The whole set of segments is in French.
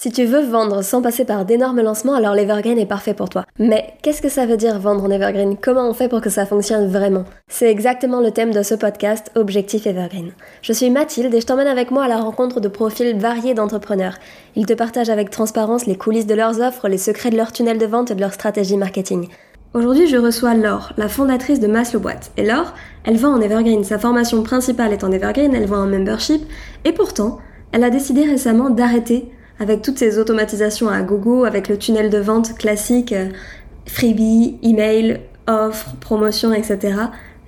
Si tu veux vendre sans passer par d'énormes lancements, alors l'Evergreen est parfait pour toi. Mais qu'est-ce que ça veut dire vendre en Evergreen? Comment on fait pour que ça fonctionne vraiment? C'est exactement le thème de ce podcast, Objectif Evergreen. Je suis Mathilde et je t'emmène avec moi à la rencontre de profils variés d'entrepreneurs. Ils te partagent avec transparence les coulisses de leurs offres, les secrets de leur tunnel de vente et de leur stratégie marketing. Aujourd'hui, je reçois Laure, la fondatrice de Maslow Boîte. Et Laure, elle vend en Evergreen. Sa formation principale est en Evergreen, elle vend en membership. Et pourtant, elle a décidé récemment d'arrêter avec toutes ces automatisations à gogo, avec le tunnel de vente classique, euh, freebie, email, offre, promotion, etc.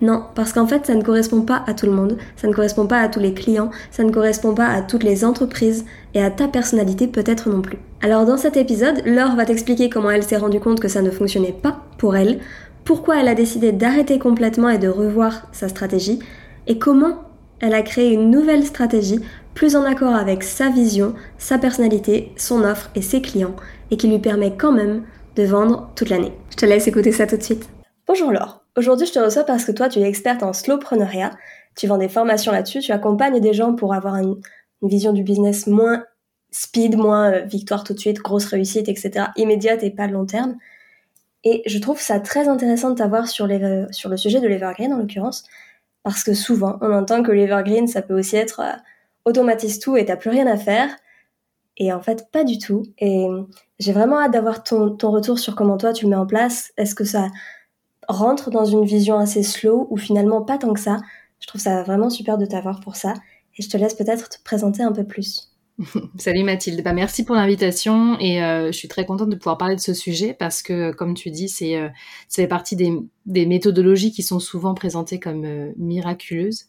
Non, parce qu'en fait, ça ne correspond pas à tout le monde, ça ne correspond pas à tous les clients, ça ne correspond pas à toutes les entreprises et à ta personnalité peut-être non plus. Alors dans cet épisode, Laure va t'expliquer comment elle s'est rendue compte que ça ne fonctionnait pas pour elle, pourquoi elle a décidé d'arrêter complètement et de revoir sa stratégie, et comment elle a créé une nouvelle stratégie plus en accord avec sa vision, sa personnalité, son offre et ses clients, et qui lui permet quand même de vendre toute l'année. Je te laisse écouter ça tout de suite. Bonjour Laure, aujourd'hui je te reçois parce que toi tu es experte en slowpreneuriat, tu vends des formations là-dessus, tu accompagnes des gens pour avoir une, vision du business moins speed, moins euh, victoire tout de suite, grosse réussite, etc., immédiate et pas long terme. Et je trouve ça très intéressant de t'avoir sur, sur le sujet de l'Evergreen en l'occurrence, parce que souvent on entend que l'Evergreen ça peut aussi être euh, automatise tout et t'as plus rien à faire. Et en fait, pas du tout. Et j'ai vraiment hâte d'avoir ton, ton, retour sur comment toi tu le mets en place. Est-ce que ça rentre dans une vision assez slow ou finalement pas tant que ça? Je trouve ça vraiment super de t'avoir pour ça. Et je te laisse peut-être te présenter un peu plus. Salut Mathilde, bah, merci pour l'invitation et euh, je suis très contente de pouvoir parler de ce sujet parce que comme tu dis, c'est euh, partie des, des, méthodologies qui sont souvent présentées comme euh, miraculeuses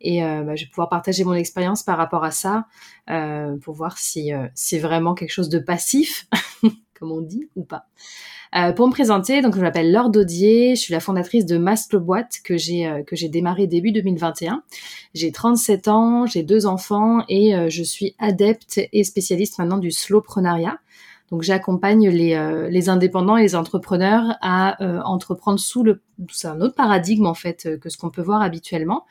et euh, bah, je vais pouvoir partager mon expérience par rapport à ça euh, pour voir si euh, c'est vraiment quelque chose de passif, comme on dit, ou pas. Euh, pour me présenter, donc je m'appelle Laure Daudier, je suis la fondatrice de Masque Boîte que j'ai que j'ai démarré début 2021. J'ai 37 ans, j'ai deux enfants et je suis adepte et spécialiste maintenant du slowprenariat. Donc j'accompagne les, euh, indépendants et les entrepreneurs à euh, entreprendre sous le c'est un autre paradigme en fait euh, que ce qu'on peut voir habituellement.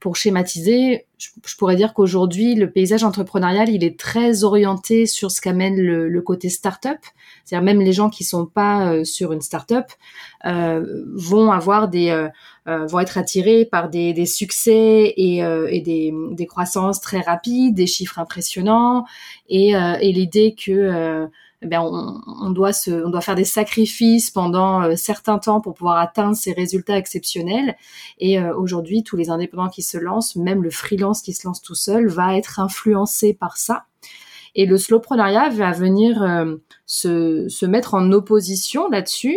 pour schématiser, je, pourrais dire qu'aujourd'hui le paysage entrepreneurial il est très orienté sur ce qu'amène le, le, côté start-up. C'est-à-dire même les gens qui sont pas sur une start-up vont avoir des vont être attirés par des, des succès et, et des, des, croissances très rapides, des chiffres impressionnants et, et l'idée que euh, ben on, doit se, on doit faire des sacrifices pendant euh, certains temps pour pouvoir atteindre ces résultats exceptionnels. Et euh, aujourd'hui, tous les indépendants qui se lancent, même le freelance qui se lance tout seul, va être influencé par ça. Et le slowpreneuriat va venir se, se, mettre en opposition là-dessus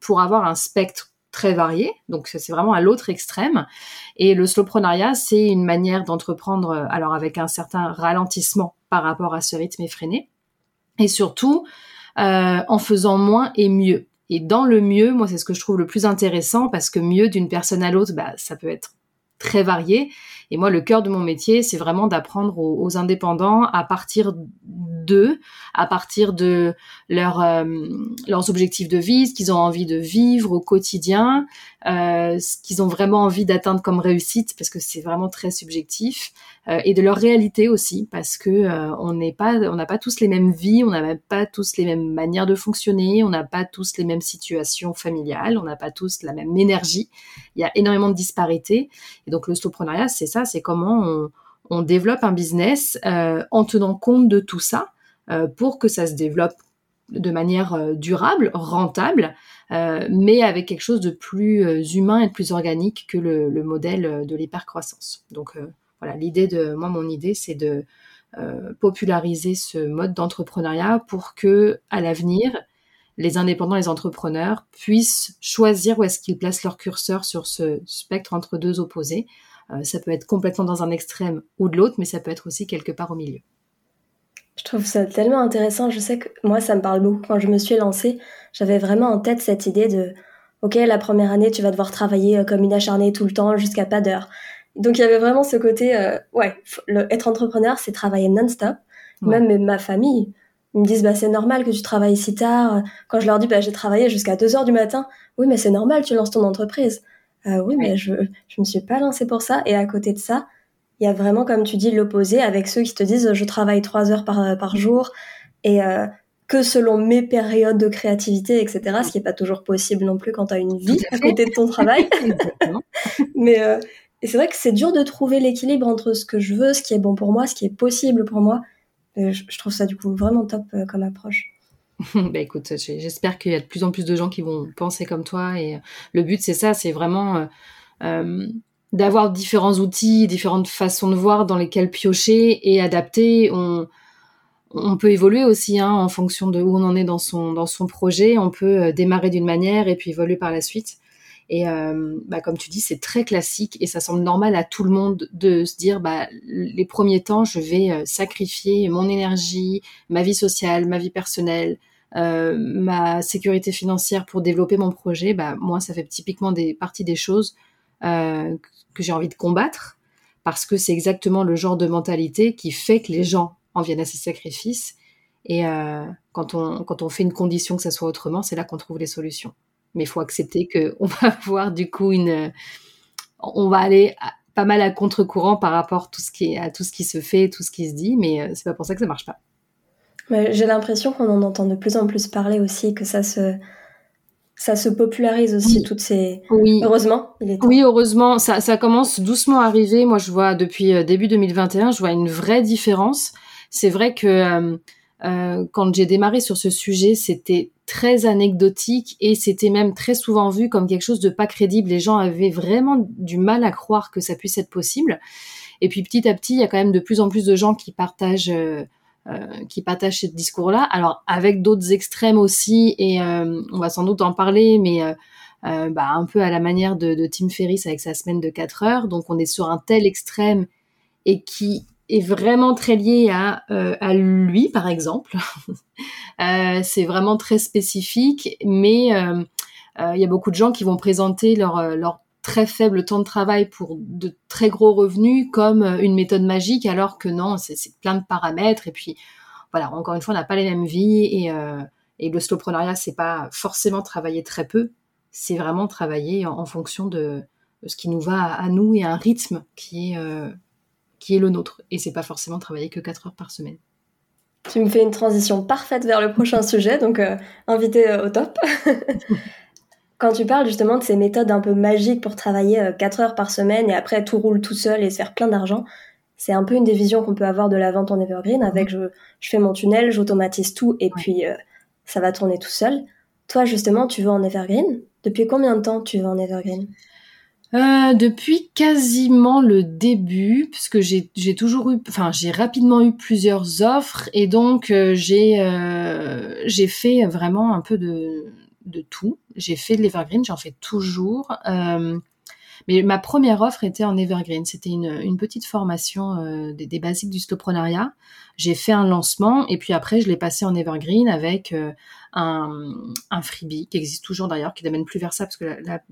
pour avoir un spectre très varié. Donc c'est vraiment à l'autre extrême. Et le slowpreneuriat, c'est une manière d'entreprendre, alors avec un certain ralentissement par rapport à ce rythme effréné et surtout euh, en faisant moins et mieux. Et dans le mieux, moi, c'est ce que je trouve le plus intéressant parce que mieux d'une personne à l'autre, bah, ça peut être très varié. Et moi, le cœur de mon métier, c'est vraiment d'apprendre aux, indépendants à partir d'eux, à partir de leur, euh, leurs objectifs de vie, ce qu'ils ont envie de vivre au quotidien, euh, ce qu'ils ont vraiment envie d'atteindre comme réussite, parce que c'est vraiment très subjectif, euh, et de leur réalité aussi, parce que euh, on n'est pas, on n'a pas tous les mêmes vies, on n'a pas tous les mêmes manières de fonctionner, on n'a pas tous les mêmes situations familiales, on n'a pas tous la même énergie. Il y a énormément de disparités, et donc le stoprenariat, c'est ça, c'est comment on, on, développe un business euh, en tenant compte de tout ça pour que ça se développe de manière durable, rentable, euh, mais avec quelque chose de plus humain et de plus organique que le, le modèle de l'hypercroissance. Donc voilà, l'idée de moi, mon idée, c'est de euh, populariser ce mode d'entrepreneuriat pour que, à l'avenir, les indépendants, les entrepreneurs puissent choisir où est-ce qu'ils placent leur curseur sur ce spectre entre deux opposés. Euh, ça peut être complètement dans un extrême ou de l'autre, mais ça peut être aussi quelque part au milieu. Je trouve ça tellement intéressant. Je sais que moi, ça me parle beaucoup. Quand je me suis lancée, j'avais vraiment en tête cette idée de, OK, la première année, tu vas devoir travailler euh, comme une acharnée tout le temps jusqu'à pas d'heure. Donc il y avait vraiment ce côté, euh, ouais, le, être entrepreneur, c'est travailler non-stop. Même ma famille, ils me disent, bah c'est normal que tu travailles si tard. Quand je leur dis, bah j'ai travaillé jusqu'à 2 heures du matin, oui, mais c'est normal, tu lances ton entreprise. Euh, oui, mais je je me suis pas lancée pour ça. Et à côté de ça, il y a vraiment, comme tu dis, l'opposé avec ceux qui te disent je travaille trois heures par, par jour et euh, que selon mes périodes de créativité, etc. Ce qui n'est pas toujours possible non plus quand tu as une vie à, côté de ton travail. Mais euh, c'est vrai que c'est dur de trouver l'équilibre entre ce que je veux, ce qui est bon pour moi, ce qui est possible pour moi. je, trouve ça du coup vraiment top euh, comme approche. bah écoute, j'espère qu'il y a de plus en plus de gens qui vont penser comme toi. Et le but, c'est ça, c'est vraiment d'avoir différents outils, différentes façons de voir dans lesquelles piocher et adapter. On, on peut évoluer aussi hein, en fonction de où on en est dans son, dans son projet. On peut euh, démarrer d'une manière et puis évoluer par la suite. Et euh, bah, comme tu dis, c'est très classique et ça semble normal à tout le monde de se dire, bah, les premiers temps, je vais euh, sacrifier mon énergie, ma vie sociale, ma vie personnelle, ma sécurité financière pour développer mon projet. Bah, moi, ça fait typiquement des parties des choses que j'ai envie de combattre parce que c'est exactement le genre de mentalité qui fait que les gens en viennent à ces sacrifices. Et euh, quand, on, quand on fait une condition que ça soit autrement, c'est là qu'on trouve les solutions. Mais il faut accepter qu'on va avoir du coup une... On va aller pas mal à contre-courant par rapport tout ce qui, à tout ce qui se fait, tout ce qui se dit, mais euh, c'est pas pour ça que ça marche pas. J'ai l'impression qu'on en entend de plus en plus parler aussi, que ça se, ça se popularise aussi toutes ces. Oui. Heureusement. oui, heureusement, ça, ça, commence doucement à arriver. Moi, je vois depuis euh, début 2021, je vois une vraie différence. C'est vrai que euh, euh, quand j'ai démarré sur ce sujet, c'était très anecdotique et c'était même très souvent vu comme quelque chose de pas crédible. Les gens avaient vraiment du mal à croire que ça puisse être possible. Et puis petit à petit, il y a quand même de plus en plus de gens qui partagent euh, qui partagent ce discours-là. Alors avec d'autres extrêmes aussi, et euh, on va sans doute en parler, mais euh, bah, un peu à la manière de, Tim Ferriss avec sa semaine de 4 heures. Donc on est sur un tel extrême et qui est vraiment très lié à, à lui, par exemple. c'est vraiment très spécifique, mais il y a beaucoup de gens qui vont présenter leur, leur très faible temps de travail pour de très gros revenus comme euh, une méthode magique, alors que non, c'est plein de paramètres. Et puis, voilà, encore une fois, on n'a pas les mêmes vies et, euh, et le slowpreneuriat, c'est pas forcément travailler très peu, c'est vraiment travailler en, fonction de, ce qui nous va à, nous et à un rythme qui est, euh, qui est le nôtre. Et c'est pas forcément travailler que 4 heures par semaine. Tu me fais une transition parfaite vers le prochain sujet, donc invité au top. Quand tu parles justement de ces méthodes un peu magiques pour travailler 4 euh, heures par semaine et après tout roule tout seul et se faire plein d'argent, c'est un peu une des visions qu'on peut avoir de la vente en evergreen. Avec je, je fais mon tunnel, j'automatise tout et puis euh, ça va tourner tout seul. Toi justement, tu veux en evergreen? Depuis combien de temps tu veux en evergreen? Euh, depuis quasiment le début, puisque j'ai toujours eu, enfin j'ai rapidement eu plusieurs offres et donc j'ai j'ai fait vraiment un peu de de tout. J'ai fait de l'Evergreen, j'en fais toujours. Euh, mais ma première offre était en Evergreen. C'était une, petite formation euh, des, basiques du stoprenariat. J'ai fait un lancement et puis après, je l'ai passé en Evergreen avec euh, un, freebie qui existe toujours d'ailleurs, qui n'amène plus vers ça parce que la,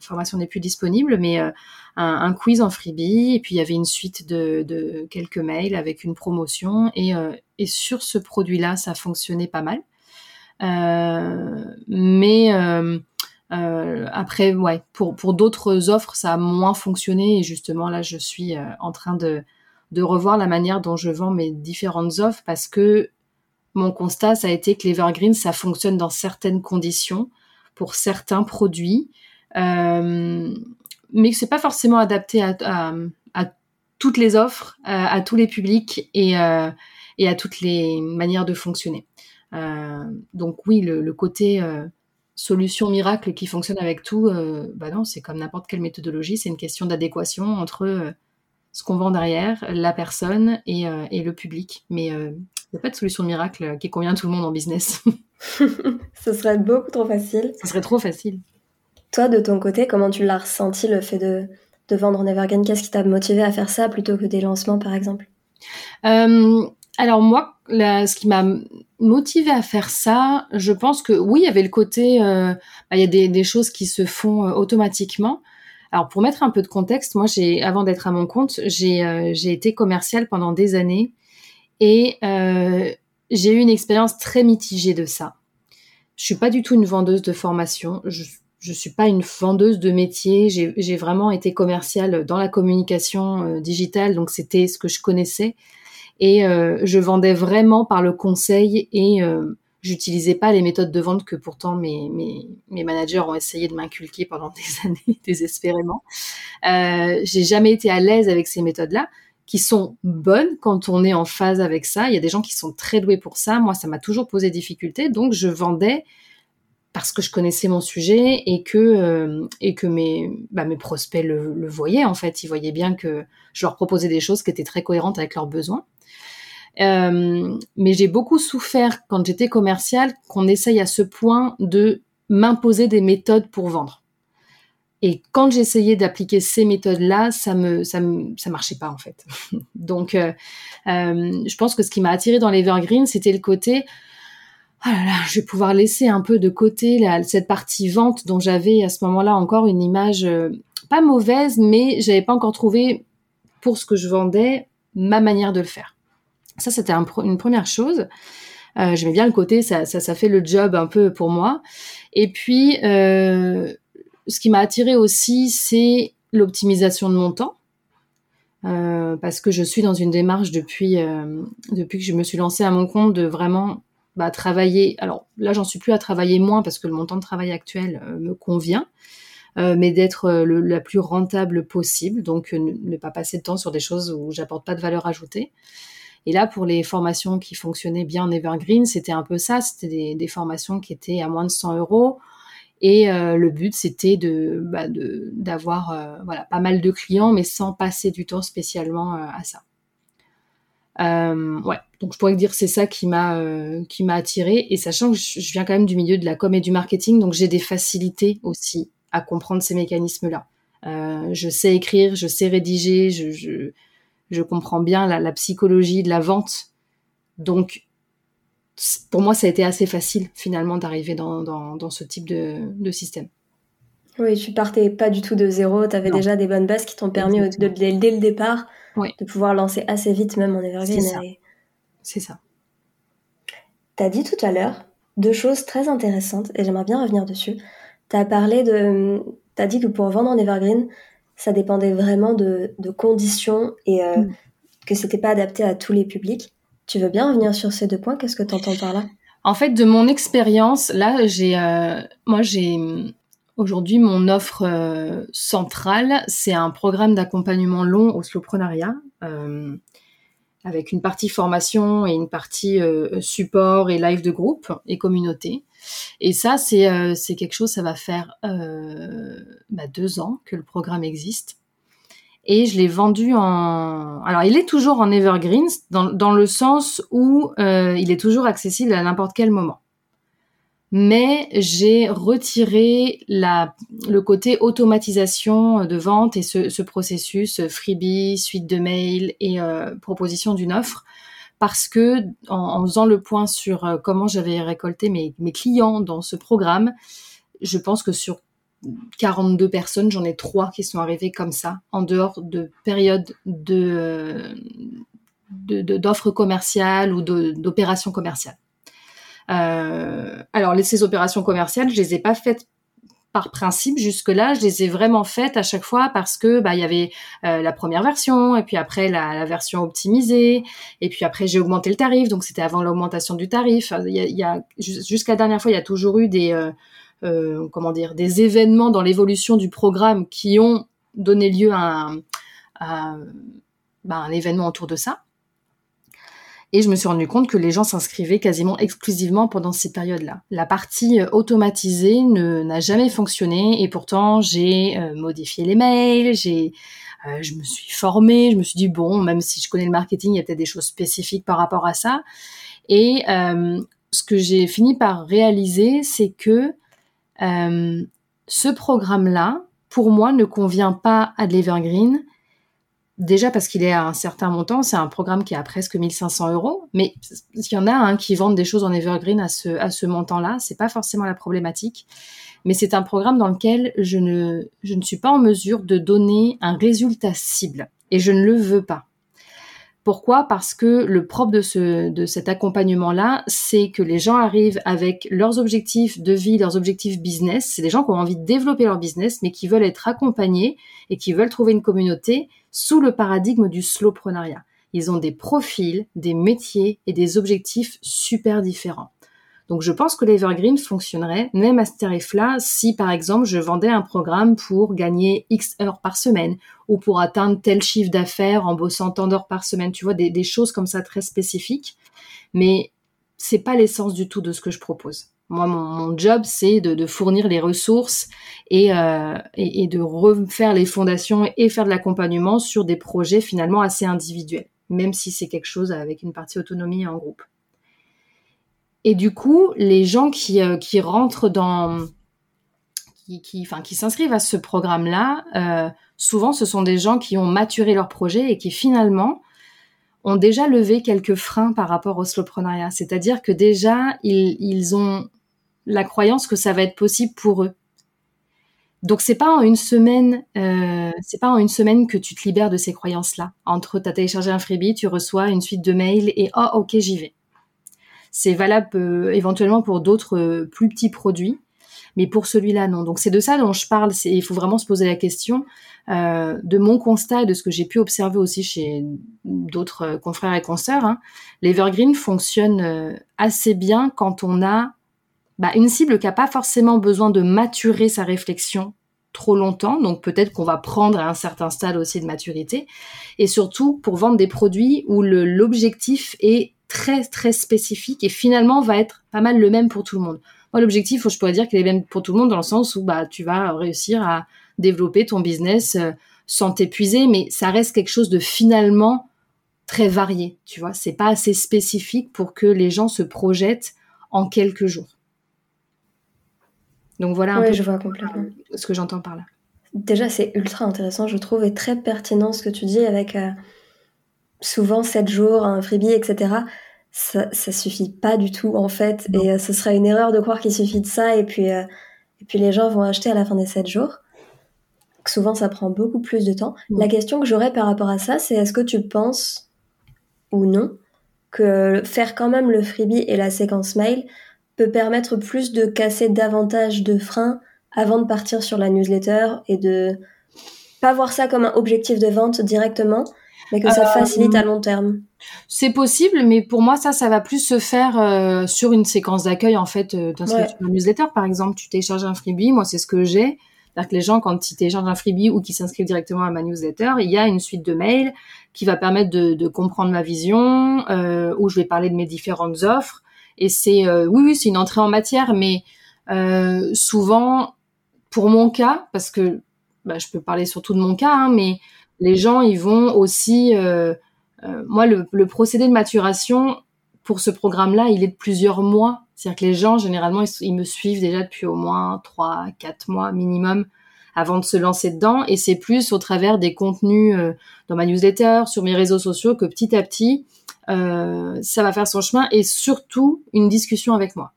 formation n'est plus disponible, mais un, quiz en freebie. Et puis, il y avait une suite de, quelques mails avec une promotion. Et, et sur ce produit-là, ça fonctionnait pas mal. Euh, mais euh, euh, après, ouais, pour, pour d'autres offres, ça a moins fonctionné et justement là, je suis en train de, de revoir la manière dont je vends mes différentes offres parce que mon constat, ça a été que l'Evergreen, ça fonctionne dans certaines conditions pour certains produits, mais que c'est pas forcément adapté à, à, toutes les offres, à, tous les publics et, et à toutes les manières de fonctionner. Euh, donc oui, le, côté euh, solution miracle qui fonctionne avec tout, euh, bah non, c'est comme n'importe quelle méthodologie, c'est une question d'adéquation entre ce qu'on vend derrière, la personne et, le public. Mais il n'y a pas de solution miracle qui convient à tout le monde en business. Ce serait beaucoup trop facile. Ce serait trop facile. Toi, de ton côté, comment tu l'as ressenti le fait de, de vendre en Evergreen? Qu'est-ce qui t'a motivé à faire ça plutôt que des lancements, par exemple? Alors moi, ce qui m'a motivé à faire ça, je pense que oui, il y avait le côté, euh, bah, il y a des, choses qui se font euh, automatiquement. Alors pour mettre un peu de contexte, moi j'ai, avant d'être à mon compte, j'ai euh, été commerciale pendant des années et j'ai eu une expérience très mitigée de ça. Je suis pas du tout une vendeuse de formation. Je, je suis pas une vendeuse de métier. J'ai vraiment été commerciale dans la communication digitale, donc c'était ce que je connaissais. Et euh, je vendais vraiment par le conseil et euh, j'utilisais pas les méthodes de vente que pourtant mes, mes, managers ont essayé de m'inculquer pendant des années désespérément. Euh, j'ai jamais été à l'aise avec ces méthodes-là qui sont bonnes quand on est en phase avec ça. Il y a des gens qui sont très doués pour ça. Moi, ça m'a toujours posé difficulté. Donc, je vendais parce que je connaissais mon sujet et que euh, et que mes bah, mes prospects le, voyaient en fait ils voyaient bien que je leur proposais des choses qui étaient très cohérentes avec leurs besoins euh, mais j'ai beaucoup souffert quand j'étais commerciale qu'on essaye à ce point de m'imposer des méthodes pour vendre. Et quand j'essayais d'appliquer ces méthodes-là, ça me, ça ça marchait pas en fait. Donc, euh, je pense que ce qui m'a attiré dans l'Evergreen, c'était le côté, oh là là, je vais pouvoir laisser un peu de côté la, cette partie vente dont j'avais à ce moment-là encore une image euh, pas mauvaise, mais j'avais pas encore trouvé pour ce que je vendais ma manière de le faire. Ça, c'était une première chose. Euh, J'aimais bien le côté, ça, ça, ça, fait le job un peu pour moi. Et puis, euh, ce qui m'a attiré aussi, c'est l'optimisation de mon temps. Euh, parce que je suis dans une démarche depuis, euh, depuis que je me suis lancée à mon compte de vraiment bah, travailler. Alors là, j'en suis plus à travailler moins parce que le montant de travail actuel euh, me convient. Euh, mais d'être la plus rentable possible, donc ne pas passer de temps sur des choses où j'apporte pas de valeur ajoutée. Et là, pour les formations qui fonctionnaient bien en Evergreen, c'était un peu ça. C'était des, des, formations qui étaient à moins de 100 euros. Et euh, le but, c'était de bah, d'avoir euh, voilà pas mal de clients, mais sans passer du temps spécialement euh, à ça. Euh, ouais, donc je pourrais dire c'est ça qui m'a euh, qui m'a attiré. Et sachant que je, viens quand même du milieu de la com et du marketing, donc j'ai des facilités aussi à comprendre ces mécanismes-là. je sais écrire, je sais rédiger, je, je je comprends bien la, la, psychologie de la vente. Donc, pour moi, ça a été assez facile finalement d'arriver dans, dans, dans, ce type de, de, système. Oui, tu partais pas du tout de zéro, tu avais déjà des bonnes bases qui t'ont permis de, de, dès le départ oui. de pouvoir lancer assez vite même en Evergreen. C'est ça. Tu as dit tout à l'heure deux choses très intéressantes et j'aimerais bien revenir dessus. Tu as parlé de... Tu as dit que pour vendre en Evergreen, ça dépendait vraiment de, de conditions et euh, mm. que c'était pas adapté à tous les publics. Tu veux bien revenir sur ces deux points? Qu'est-ce que tu entends par là? En fait, de mon expérience, là, j'ai, euh, moi, j'ai aujourd'hui mon offre euh, centrale, c'est un programme d'accompagnement long au slowpreneuriat. Euh, avec une partie formation et une partie euh, support et live de groupe et communauté. Et ça, c'est euh, quelque chose, ça va faire bah, deux ans que le programme existe. Et je l'ai vendu en... Alors, il est toujours en evergreen, dans, le sens où il est toujours accessible à n'importe quel moment mais j'ai retiré la, le côté automatisation de vente et ce, ce processus freebie, suite de mails et euh, proposition d'une offre parce que en, en, faisant le point sur euh, comment j'avais récolté mes, mes, clients dans ce programme, je pense que sur 42 personnes, j'en ai trois qui sont arrivées comme ça, en dehors de périodes de d'offres commerciales ou d'opérations commerciales. Euh, alors, ces opérations commerciales, je les ai pas faites par principe jusque-là, je les ai vraiment faites à chaque fois parce que bah il y avait euh, la première version et puis après la, version optimisée et puis après j'ai augmenté le tarif donc c'était avant l'augmentation du tarif. Il y a, jusqu'à la dernière fois il y a toujours eu des euh, euh, comment dire des événements dans l'évolution du programme qui ont donné lieu à un, un événement autour de ça. Et je me suis rendu compte que les gens s'inscrivaient quasiment exclusivement pendant ces périodes-là. La partie euh, automatisée n'a jamais fonctionné et pourtant j'ai euh, modifié les mails, j'ai euh, je me suis formée, je me suis dit bon, même si je connais le marketing, il y a peut-être des choses spécifiques par rapport à ça. Et ce que j'ai fini par réaliser, c'est que ce programme-là, pour moi, ne convient pas à de l'Evergreen Déjà parce qu'il est à un certain montant, c'est un programme qui est à presque 1500 euros, mais il y en a hein, qui vendent des choses en evergreen à ce, à ce montant-là, c'est pas forcément la problématique, mais c'est un programme dans lequel je ne, je ne suis pas en mesure de donner un résultat cible, et je ne le veux pas. Pourquoi? Parce que le propre de, ce, de cet accompagnement-là, c'est que les gens arrivent avec leurs objectifs de vie, leurs objectifs business. C'est des gens qui ont envie de développer leur business, mais qui veulent être accompagnés et qui veulent trouver une communauté sous le paradigme du slowprenariat. Ils ont des profils, des métiers et des objectifs super différents. Donc je pense que l'Evergreen fonctionnerait même à ce tarif-là si par exemple je vendais un programme pour gagner X heures par semaine ou pour atteindre tel chiffre d'affaires en bossant tant d'heures par semaine, tu vois, des, choses comme ça très spécifiques. Mais c'est pas l'essence du tout de ce que je propose. Moi, mon, job, c'est de, fournir les ressources euh, et, et, de refaire les fondations et faire de l'accompagnement sur des projets finalement assez individuels, même si c'est quelque chose avec une partie autonomie en groupe. Et du coup, les gens qui, euh, rentrent dans, qui, s'inscrivent à ce programme-là, euh, souvent, ce sont des gens qui ont maturé leur projet et qui finalement ont déjà levé quelques freins par rapport au slowpreneuriat. C'est-à-dire que déjà, ils, ont la croyance que ça va être possible pour eux. Donc c'est pas en une semaine, euh, pas en une semaine que tu te libères de ces croyances-là. Entre t'as téléchargé un freebie, tu reçois une suite de mails et oh ok j'y vais. C'est valable euh, éventuellement pour d'autres euh, plus petits produits, mais pour celui-là, non. Donc c'est de ça dont je parle. Il faut vraiment se poser la question euh, de mon constat et de ce que j'ai pu observer aussi chez d'autres confrères et consoeurs. Hein. L'Evergreen fonctionne assez bien quand on a bah, une cible qui n'a pas forcément besoin de maturer sa réflexion trop longtemps, donc peut-être qu'on va prendre à un certain stade aussi de maturité, et surtout pour vendre des produits où l'objectif est très très spécifique et finalement va être pas mal le même pour tout le monde. Moi, l'objectif, je pourrais dire qu'il est même pour tout le monde dans le sens où bah tu vas réussir à développer ton business euh, sans t'épuiser, mais ça reste quelque chose de finalement très varié. Tu vois, c'est pas assez spécifique pour que les gens se projettent en quelques jours. Donc voilà un peu je vois complètement. ce que j'entends par là. Déjà, c'est ultra intéressant, je trouve, et très pertinent ce que tu dis avec euh, souvent 7 jours, un freebie, etc. Ça, ça suffit pas du tout en fait. Et euh, ce serait une erreur de croire qu'il suffit de ça et puis, euh, et puis les gens vont acheter à la fin des 7 jours. Souvent ça prend beaucoup plus de temps. La question que j'aurais par rapport à ça, c'est est-ce que tu penses ou non que faire quand même le freebie et la séquence mail peut permettre plus de casser davantage de freins avant de partir sur la newsletter et de pas voir ça comme un objectif de vente directement, mais que ça euh, facilite à long terme. C'est possible, mais pour moi, ça, ça va plus se faire euh, sur une séquence d'accueil, en fait, euh, newsletter, par exemple. Tu télécharges un freebie, moi, c'est ce que j'ai. C'est-à-dire que les gens, quand ils téléchargent un freebie ou qu'ils s'inscrivent directement à ma newsletter, il y a une suite de mails qui va permettre de, de comprendre ma vision, euh, où je vais parler de mes différentes offres. Et c'est, euh, oui, oui, c'est une entrée en matière, mais euh, souvent, pour mon cas, parce que bah, je peux parler surtout de mon cas, hein, mais les gens, ils vont aussi... Euh, euh, moi, le, procédé de maturation pour ce programme-là, il est de plusieurs mois. C'est-à-dire que les gens, généralement, ils, me suivent déjà depuis au moins 3, 4 mois minimum avant de se lancer dedans. Et c'est plus au travers des contenus euh, dans ma newsletter, sur mes réseaux sociaux, que petit à petit, ça va faire son chemin. Et surtout, une discussion avec moi.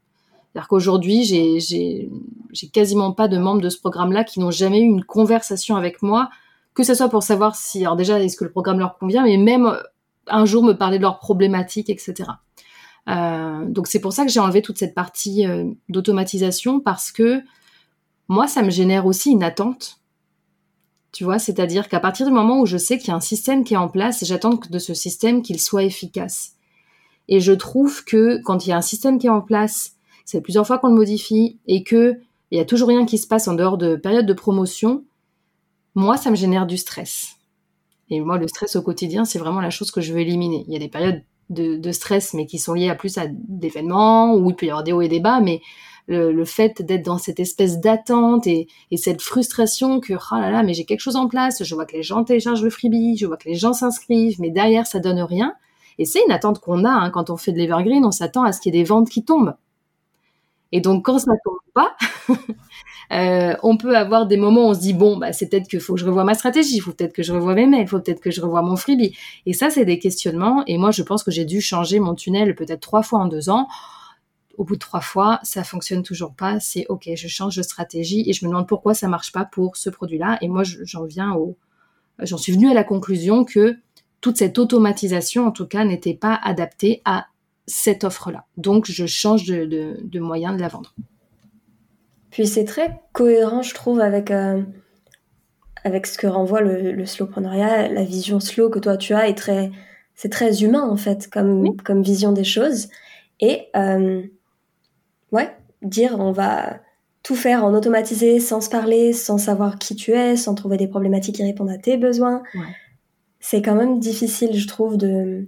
C'est-à-dire qu'aujourd'hui, j'ai quasiment pas de membres de ce programme-là qui n'ont jamais eu une conversation avec moi que ce soit pour savoir si, alors déjà, est-ce que le programme leur convient, mais même euh, un jour me parler de leurs problématiques, etc. Euh, donc c'est pour ça que j'ai enlevé toute cette partie euh, d'automatisation parce que moi, ça me génère aussi une attente. Tu vois, c'est-à-dire qu'à partir du moment où je sais qu'il y a un système qui est en place, j'attends de ce système qu'il soit efficace. Et je trouve que quand il y a un système qui est en place, c'est plusieurs fois qu'on le modifie et que il y a toujours rien qui se passe en dehors de période de promotion, moi, ça me génère du stress. Et moi, le stress au quotidien, c'est vraiment la chose que je veux éliminer. Il y a des périodes de, stress, mais qui sont liées à plus à d'événements, où il peut y avoir des hauts et des bas, mais le, fait d'être dans cette espèce d'attente et, cette frustration que, oh là là, mais j'ai quelque chose en place, je vois que les gens téléchargent le freebie, je vois que les gens s'inscrivent, mais derrière, ça donne rien. Et c'est une attente qu'on a hein, quand on fait de l'evergreen, on s'attend à ce qu'il y ait des ventes qui tombent. Et donc, quand ça tombe pas, Euh, on peut avoir des moments où on se dit bon, bah, c'est peut-être faut que je revoie ma stratégie, il faut peut-être que je revoie mes mails, il faut peut-être que je revoie mon freebie. Et ça, c'est des questionnements. Et moi, je pense que j'ai dû changer mon tunnel peut-être trois fois en deux ans. Au bout de trois fois, ça fonctionne toujours pas. C'est ok, je change de stratégie et je me demande pourquoi ça marche pas pour ce produit-là. Et moi, j'en viens au, j'en suis venue à la conclusion que toute cette automatisation, en tout cas, n'était pas adaptée à cette offre-là. Donc, je change de, moyen de la vendre. Puis c'est très cohérent, je trouve, avec, euh, avec ce que renvoie le, le slowpreneuriat, la vision slow que toi tu as est très, c'est très humain en fait comme, comme vision des choses. Et euh, ouais, dire on va tout faire en automatisé, sans se parler, sans savoir qui tu es, sans trouver des problématiques qui répondent à tes besoins. C'est quand même difficile, je trouve, de...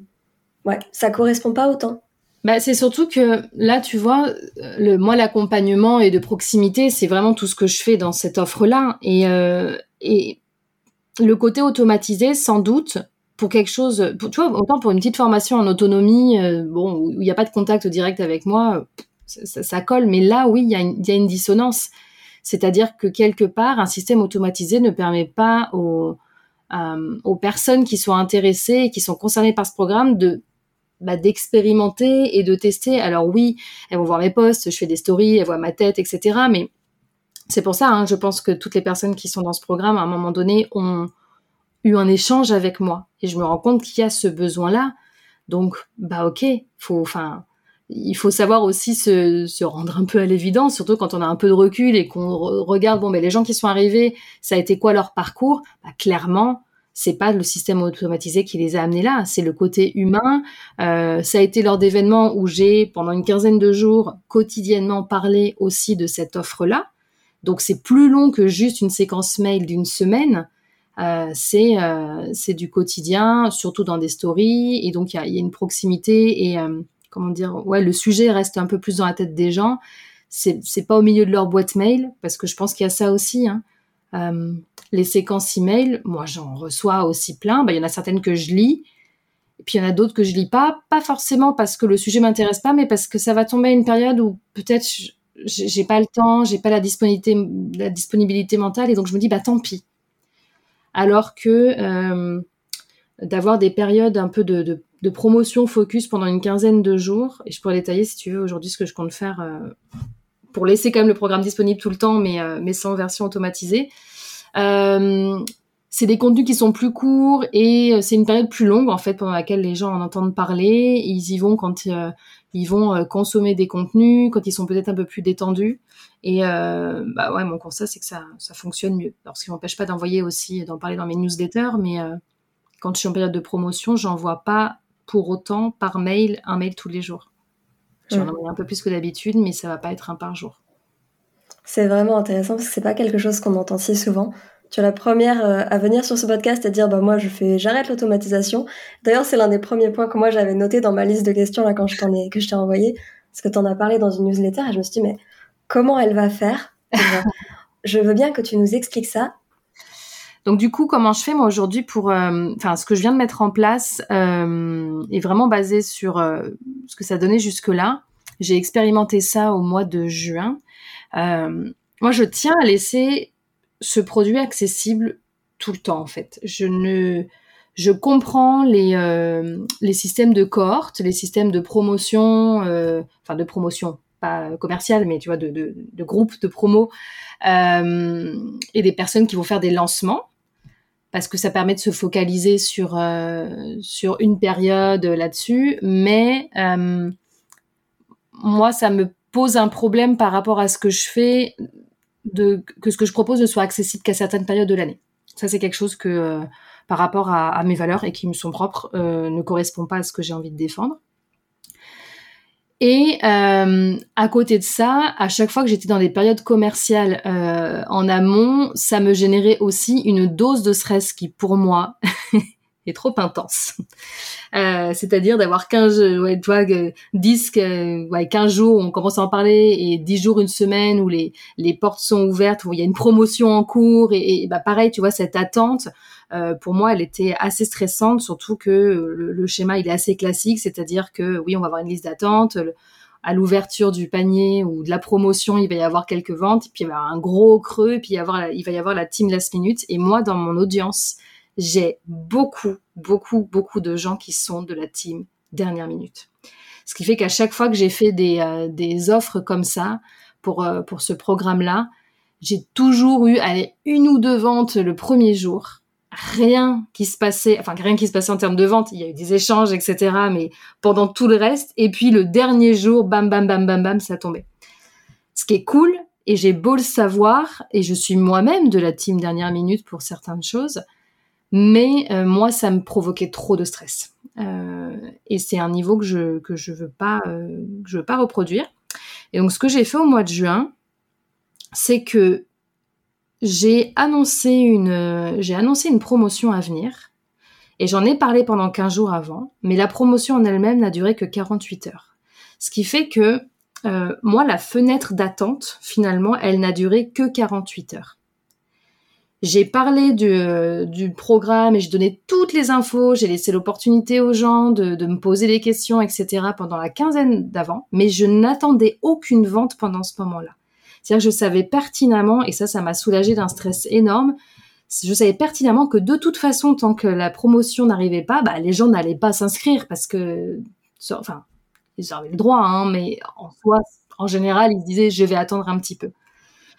Ouais, ça correspond pas autant. Bah, c'est surtout que là, tu vois, le, moi, l'accompagnement et de proximité, c'est vraiment tout ce que je fais dans cette offre-là. Et, euh, et le côté automatisé, sans doute, pour quelque chose, pour, tu vois, autant pour une petite formation en autonomie, euh, bon, où il n'y a pas de contact direct avec moi, ça, colle. Mais là, oui, il y, a une dissonance. C'est-à-dire que quelque part, un système automatisé ne permet pas aux, euh, aux personnes qui sont intéressées et qui sont concernées par ce programme de bah, d'expérimenter et de tester. Alors oui, elles vont voir mes posts, je fais des stories, elles voient ma tête, etc. Mais c'est pour ça, hein, je pense que toutes les personnes qui sont dans ce programme, à un moment donné, ont eu un échange avec moi. Et je me rends compte qu'il y a ce besoin-là. Donc, bah ok, faut, enfin, il faut savoir aussi se, se rendre un peu à l'évidence, surtout quand on a un peu de recul et qu'on regarde, bon, mais les gens qui sont arrivés, ça a été quoi leur parcours? Bah, Clairement, c'est pas le système automatisé qui les a amenés là, c'est le côté humain. Euh, ça a été lors d'événements où j'ai, pendant une quinzaine de jours, quotidiennement parlé aussi de cette offre-là. Donc c'est plus long que juste une séquence mail d'une semaine. Euh, c'est euh, c'est du quotidien, surtout dans des stories, et donc il y a, y a, une proximité et euh, comment dire, ouais, le sujet reste un peu plus dans la tête des gens. C'est c'est pas au milieu de leur boîte mail parce que je pense qu'il y a ça aussi. Hein. Euh, les séquences email, moi j'en reçois aussi plein. Bah, il y en a certaines que je lis, et puis il y en a d'autres que je lis pas, pas forcément parce que le sujet m'intéresse pas, mais parce que ça va tomber à une période où peut-être j'ai pas le temps, j'ai pas la disponibilité, mentale, et donc je me dis bah tant pis. Alors que euh, d'avoir des périodes un peu de, promotion focus pendant une quinzaine de jours, et je pourrais détailler si tu veux aujourd'hui ce que je compte faire euh, pour laisser quand même le programme disponible tout le temps, mais, euh, mais sans version automatisée. Euh, c'est des contenus qui sont plus courts et euh, c'est une période plus longue en fait pendant laquelle les gens en entendent parler. Ils y vont quand ils vont consommer des contenus, quand ils sont peut-être un peu plus détendus. Et bah ouais, mon constat c'est que ça, ça fonctionne mieux. Alors ce qui m'empêche pas d'envoyer aussi, d'en parler dans mes newsletters, mais quand je suis en période de promotion, j'envoie pas pour autant par mail un mail tous les jours. J'en envoie un peu plus que d'habitude, mais ça va pas être un par jour. C'est vraiment intéressant parce que c'est pas quelque chose qu'on entend si souvent. Tu es la première euh, à venir sur ce podcast et dire bah moi je fais j'arrête l'automatisation. D'ailleurs c'est l'un des premiers points que moi j'avais noté dans ma liste de questions là quand je t'en ai que je t'ai envoyé parce que tu en as parlé dans une newsletter et je me suis dit mais comment elle va faire? Je veux bien que tu nous expliques ça. Donc du coup, comment je fais moi aujourd'hui pour, euh, enfin, ce que je viens de mettre en place euh, est vraiment basé sur euh, ce que ça donnait jusque là. J'ai expérimenté ça au mois de juin. Euh, moi, je tiens à laisser ce produit accessible tout le temps, en fait. Je ne, je comprends les, euh, les systèmes de cohorte, les systèmes de promotion, enfin de promotion, pas commerciale, mais tu vois, de, de, de groupes de promo, euh, et des personnes qui vont faire des lancements, parce que ça permet de se focaliser sur, euh, sur une période là-dessus, mais euh, moi, ça me pose un problème par rapport à ce que je fais, que ce que je propose ne soit accessible qu'à certaines périodes de l'année. Ça, c'est quelque chose que, euh, par rapport à, mes valeurs et qui me sont propres, ne correspond pas à ce que j'ai envie de défendre. Et euh, à côté de ça, à chaque fois que j'étais dans des périodes commerciales euh, en amont, ça me générait aussi une dose de stress qui, pour moi, est trop intense. Euh, c'est-à-dire d'avoir 15, ouais, tu vois, 10, ouais, 15 jours on commence à en parler et 10 jours, une semaine où les, les portes sont ouvertes, où il y a une promotion en cours et, et bah pareil, tu vois, cette attente, euh, pour moi, elle était assez stressante, surtout que le, le, schéma, il est assez classique, c'est-à-dire que oui, on va avoir une liste d'attente, à l'ouverture du panier ou de la promotion, il va y avoir quelques ventes, puis il va y avoir un gros creux, puis il, va y avoir la team last minute. Et moi, dans mon audience, j'ai beaucoup, beaucoup, beaucoup de gens qui sont de la team dernière minute. Ce qui fait qu'à chaque fois que j'ai fait des, euh, offres comme ça pour, euh, pour ce programme-là, j'ai toujours eu une ou deux ventes le premier jour rien qui se passait, enfin rien qui se passait en termes de vente. Il y a eu des échanges, etc. Mais pendant tout le reste, et puis le dernier jour, bam, bam, bam, bam, bam, ça tombait. Ce qui est cool, et j'ai beau le savoir, et je suis moi-même de la team dernière minute pour certaines choses, mais euh, moi, ça me provoquait trop de stress. Euh, et c'est un niveau que je que je veux pas euh, je veux pas reproduire. Et donc, ce que j'ai fait au mois de juin, c'est que j'ai annoncé une j'ai annoncé une promotion à venir. Et j'en ai parlé pendant 15 jours avant, mais la promotion en elle-même n'a duré que 48 heures. Ce qui fait que euh, moi, la fenêtre d'attente, finalement, elle n'a duré que 48 heures. J'ai parlé du, programme et je donnais toutes les infos, j'ai laissé l'opportunité aux gens de, me poser des questions, etc. pendant la quinzaine d'avant, mais je n'attendais aucune vente pendant ce moment-là. C'est-à-dire que je savais pertinemment, et ça, ça m'a soulagé d'un stress énorme, je savais pertinemment que de toute façon, tant que la promotion n'arrivait pas, bah, les gens n'allaient pas s'inscrire parce que, enfin, ils avaient le droit, hein, mais en soi, en général, ils disaient je vais attendre un petit peu.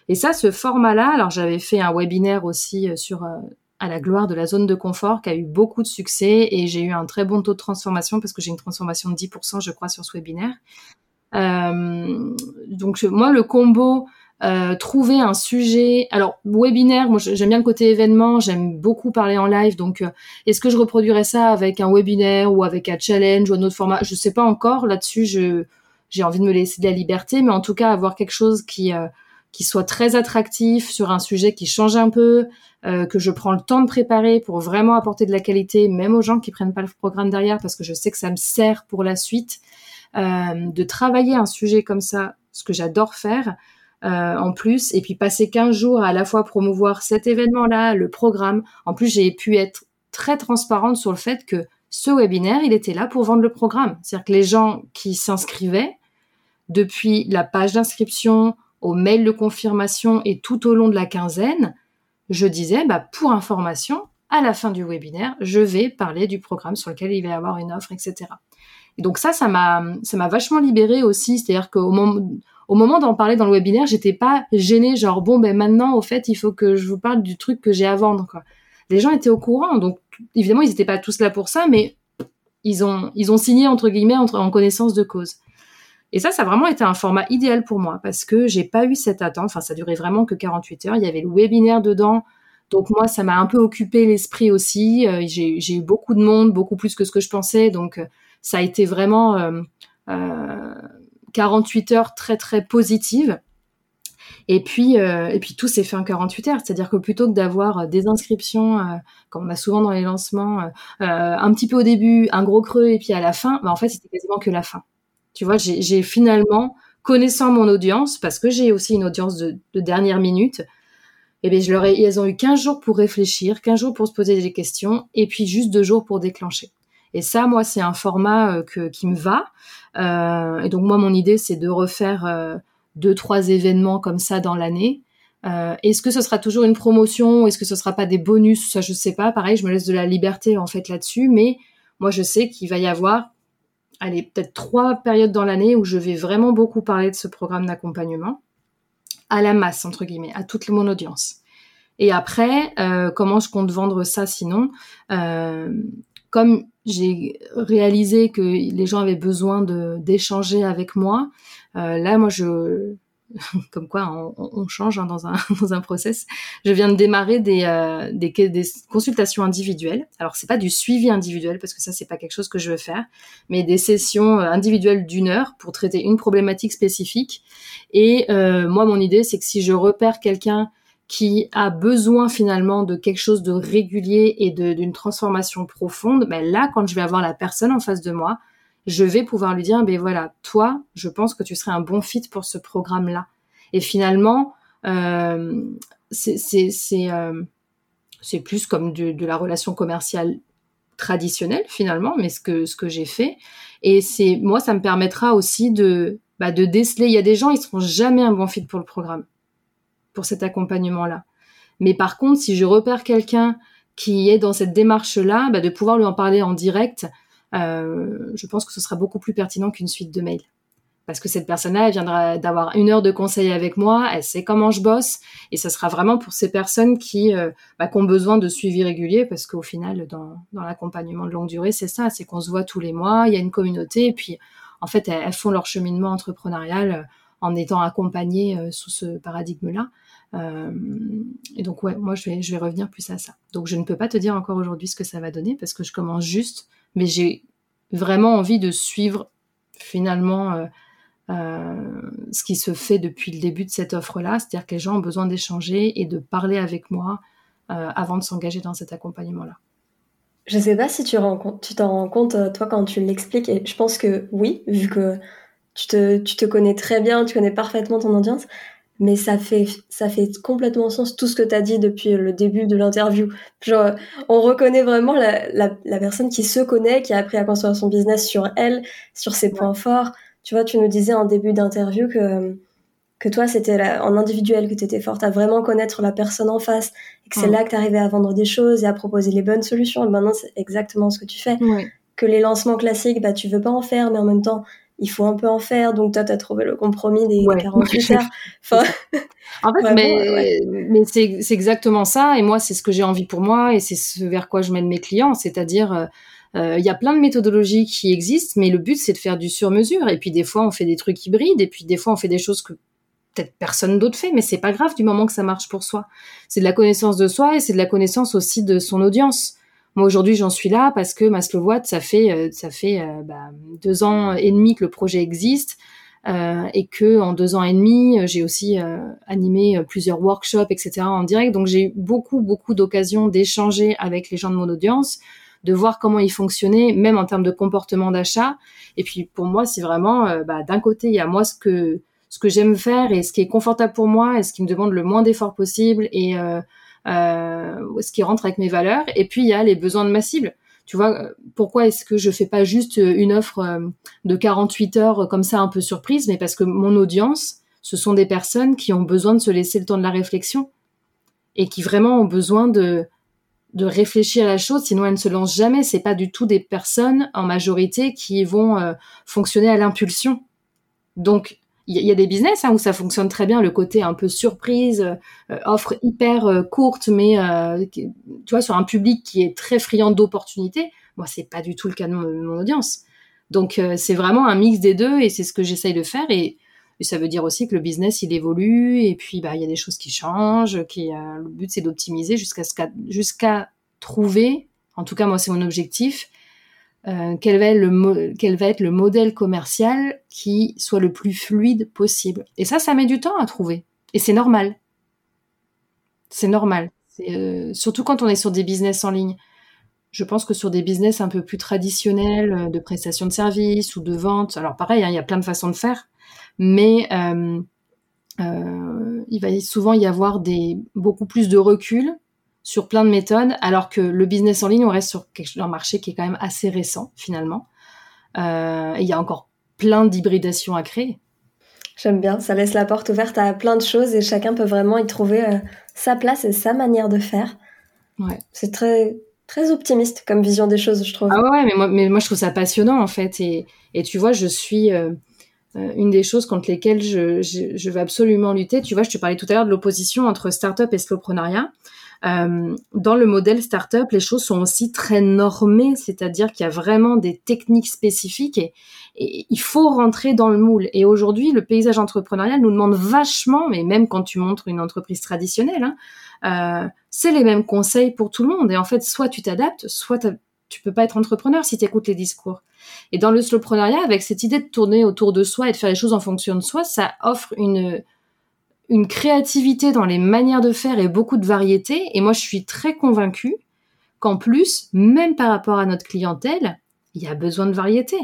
Et ça, ce format-là, alors j'avais fait un webinaire aussi euh, sur euh, à la gloire de la zone de confort qui a eu beaucoup de succès et j'ai eu un très bon taux de transformation parce que j'ai une transformation de 10% je crois sur ce webinaire. Euh, donc moi le combo euh, trouver un sujet. Alors webinaire, moi j'aime bien le côté événement, j'aime beaucoup parler en live. Donc euh, est-ce que je reproduirais ça avec un webinaire ou avec un challenge ou un autre format? Je sais pas encore. Là-dessus, je j'ai envie de me laisser de la liberté, mais en tout cas avoir quelque chose qui euh, qui soit très attractif sur un sujet qui change un peu, que je prends le temps de préparer pour vraiment apporter de la qualité, même aux gens qui prennent pas le programme derrière, parce que je sais que ça me sert pour la suite. De travailler un sujet comme ça, ce que j'adore faire, euh, en plus, et puis passer 15 jours à, la fois promouvoir cet événement-là, le programme. En plus, j'ai pu être très transparente sur le fait que ce webinaire, il était là pour vendre le programme. C'est-à-dire que les gens qui s'inscrivaient, depuis la page d'inscription au mail de confirmation et tout au long de la quinzaine, je disais, bah, pour information, à la fin du webinaire, je vais parler du programme sur lequel il va y avoir une offre, etc. Et donc ça, ça m'a, ça m'a vachement libérée aussi. C'est-à-dire qu'au moment, d'en parler dans le webinaire, j'étais pas gênée, genre bon ben maintenant au fait il faut que je vous parle du truc que j'ai à vendre. Les gens étaient au courant, donc évidemment ils n'étaient pas tous là pour ça, mais ils ont ils ont signé entre guillemets en connaissance de cause. Et ça, ça a vraiment été un format idéal pour moi parce que j'ai pas eu cette attente. Enfin, ça durait vraiment que 48 heures. Il y avait le webinaire dedans. Donc moi, ça m'a un peu occupé l'esprit aussi. Euh, j'ai eu beaucoup de monde, beaucoup plus que ce que je pensais. Donc euh, ça a été vraiment euh, euh 48 heures très très positives. Et puis, euh, et puis tout s'est fait en 48 heures. C'est-à-dire que plutôt que d'avoir euh, des inscriptions, euh, comme on a souvent dans les lancements, un petit peu au début, un gros creux, et puis à la fin, bah, en fait, c'était quasiment que la fin. Tu vois, j'ai finalement, connaissant mon audience, parce que j'ai aussi une audience de, dernière minute, eh bien, je leur ai, elles ont eu 15 jours pour réfléchir, 15 jours pour se poser des questions, et puis juste deux jours pour déclencher. Et ça, moi, c'est un format que, qui me va. Euh, et donc moi, mon idée, c'est de refaire euh, deux, trois événements comme ça dans l'année. Euh, est-ce que ce sera toujours une promotion Est-ce que ce sera pas des bonus? Ça, je sais pas. Pareil, je me laisse de la liberté en fait là-dessus. Mais moi, je sais qu'il va y avoir, allez, peut-être trois périodes dans l'année où je vais vraiment beaucoup parler de ce programme d'accompagnement à la masse entre guillemets, à toute mon audience. Et après, euh, comment je compte vendre ça sinon? Euh, Comme j'ai réalisé que les gens avaient besoin de d'échanger avec moi. Euh, là, moi, je comme quoi on, on change hein, dans un dans un process. Je viens de démarrer des, euh, des, des consultations individuelles. Alors c'est pas du suivi individuel parce que ça c'est pas quelque chose que je veux faire, mais des sessions euh, individuelles d'une heure pour traiter une problématique spécifique. Et euh, moi mon idée c'est que si je repère quelqu'un qui a besoin finalement de quelque chose de régulier et d'une transformation profonde, ben là, quand je vais avoir la personne en face de moi, je vais pouvoir lui dire, ben voilà, toi, je pense que tu serais un bon fit pour ce programme-là. Et finalement, euh, c'est euh, plus comme de, la relation commerciale traditionnelle finalement, mais ce que ce que j'ai fait. Et c'est moi, ça me permettra aussi de bah, de déceler. Il y a des gens, ils seront jamais un bon fit pour le programme pour cet accompagnement-là. Mais par contre, si je repère quelqu'un qui est dans cette démarche-là, bah, de pouvoir lui en parler en direct, euh, je pense que ce sera beaucoup plus pertinent qu'une suite de mails. parce que cette personne-là, elle viendra d'avoir une heure de conseil avec moi, elle sait comment je bosse, et ce sera vraiment pour ces personnes qui, euh, bah, ont besoin de suivi régulier, parce qu'au final, dans, l'accompagnement de longue durée, c'est ça, c'est qu'on se voit tous les mois, il y a une communauté, et puis en fait, elles, font leur cheminement entrepreneurial euh, en étant accompagnées sous ce paradigme-là. Et donc ouais, moi je vais, revenir plus à ça. Donc je ne peux pas te dire encore aujourd'hui ce que ça va donner parce que je commence juste, mais j'ai vraiment envie de suivre finalement euh, ce qui se fait depuis le début de cette offre-là, c'est-à-dire que les gens ont besoin d'échanger et de parler avec moi euh, avant de s'engager dans cet accompagnement-là. Je ne sais pas si tu t'en rends compte, euh, toi, quand tu l'expliques, et je pense que oui, vu que tu te connais très bien, tu connais parfaitement ton audience, mais ça fait, ça fait complètement sens tout ce que tu as dit depuis le début de l'interview. Genre, on reconnaît vraiment la, la, la, personne qui se connaît, qui a appris à construire son business sur elle, sur ses points forts, tu vois, tu nous disais en début d'interview que, que toi, c'était en individuel que tu étais forte à vraiment connaître la personne en face et que c'est là que tu arrivais à vendre des choses et à proposer les bonnes solutions. Et maintenant, c'est exactement ce que tu fais. Que les lancements classiques, bah, tu veux pas en faire, mais en même temps, il faut un peu en faire. Donc, toi, tu as trouvé le compromis des 48 heures. Enfin, en fait, mais, mais c'est exactement ça. Et moi, c'est ce que j'ai envie pour moi et c'est ce vers quoi je mène mes clients. C'est-à-dire, euh, euh, il y a plein de méthodologies qui existent, mais le but c'est de faire du sur-mesure. Et puis des fois on fait des trucs hybrides, et puis des fois on fait des choses que peut-être personne d'autre fait, mais c'est pas grave du moment que ça marche pour soi. C'est de la connaissance de soi et c'est de la connaissance aussi de son audience. Moi aujourd'hui j'en suis là parce que Maslow ça fait euh, ça fait euh, bah, deux ans et demi que le projet existe. Euh, et que en deux ans et demi, j'ai aussi animé plusieurs workshops, etc. en direct. Donc j'ai beaucoup beaucoup d'occasions d'échanger avec les gens de mon audience, de voir comment ils fonctionnaient, même en termes de comportement d'achat. Et puis pour moi, c'est vraiment, euh, bah, d'un côté, il y a moi ce que ce que j'aime faire et ce qui est confortable pour moi et ce qui me demande le moins d'efforts possible et euh, euh, ce qui rentre avec mes valeurs. Et puis il y a les besoins de ma cible. Tu vois, pourquoi est-ce que je fais pas juste une offre de 48 heures comme ça un peu surprise, mais parce que mon audience, ce sont des personnes qui ont besoin de se laisser le temps de la réflexion et qui vraiment ont besoin de de réfléchir à la chose, sinon elles ne se lancent jamais. C'est pas du tout des personnes en majorité qui vont euh, fonctionner à l'impulsion. Donc il y, a des business hein, où ça fonctionne très bien, le côté un peu surprise, euh, offre hyper euh, courte, mais tu vois sur un public qui est très friand d'opportunités. Moi, c'est pas du tout le cas de mon, audience. Donc c'est vraiment un mix des deux et c'est ce que j'essaye de faire et, ça veut dire aussi que le business il évolue et puis bah il y a des choses qui changent, qui le but c'est d'optimiser jusqu'à jusqu'à trouver, en tout cas moi c'est mon objectif, euh, quel, va être le modèle commercial qui soit le plus fluide possible? Et ça, ça met du temps à trouver. Et c'est normal. C'est normal. Euh, surtout quand on est sur des business en ligne. Je pense que sur des business un peu plus traditionnels, euh, de prestation de services ou de vente, alors pareil, hein, il y a plein de façons de faire, mais il va souvent y avoir beaucoup plus de recul sur plein de méthodes, alors que le business en ligne, on reste sur un marché qui est quand même assez récent finalement. Euh, il y a encore plein d'hybridations à créer. J'aime bien, ça laisse la porte ouverte à plein de choses et chacun peut vraiment y trouver euh, sa place et sa manière de faire. Ouais. C'est très très optimiste comme vision des choses, je trouve. Ah ouais, mais moi, mais moi je trouve ça passionnant en fait. Et, et tu vois, je suis euh, une des choses contre lesquelles je, je, je, veux absolument lutter. Tu vois, je te parlais tout à l'heure de l'opposition entre start-up et slowpreneuriat. Euh, dans le modèle startup, les choses sont aussi très normées, c'est-à-dire qu'il y a vraiment des techniques spécifiques et, il faut rentrer dans le moule. Et aujourd'hui, le paysage entrepreneurial nous demande vachement, mais même quand tu montres une entreprise traditionnelle, hein, euh, c'est les mêmes conseils pour tout le monde. Et en fait, soit tu t'adaptes, soit tu peux pas être entrepreneur si tu écoutes les discours. Et dans le slowpreneuriat, avec cette idée de tourner autour de soi et de faire les choses en fonction de soi, ça offre une une créativité dans les manières de faire et beaucoup de variété. Et moi, je suis très convaincue qu'en plus, même par rapport à notre clientèle, il y a besoin de variété.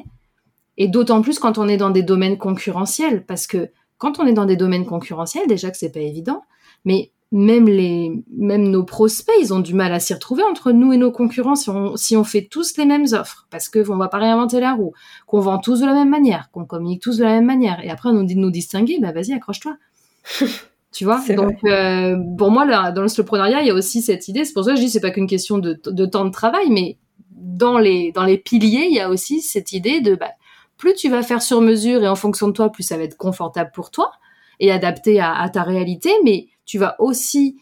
Et d'autant plus quand on est dans des domaines concurrentiels, parce que quand on est dans des domaines concurrentiels, déjà que c'est pas évident, mais même nos prospects, ils ont du mal à s'y retrouver entre nous et nos concurrents si on, si on fait tous les mêmes offres, parce que on va pas réinventer la roue, qu'on vend tous de la même manière, qu'on communique tous de la même manière, et après on nous dit de nous distinguer, bah vas-y accroche-toi. tu vois donc euh, pour moi là, dans le soloprenariat il y a aussi cette idée. C'est pour ça que je dis c'est pas qu'une question de, temps de travail mais dans les dans les piliers il y a aussi cette idée de bah, plus tu vas faire sur mesure et en fonction de toi, plus ça va être confortable pour toi et adapté à, ta réalité, mais tu vas aussi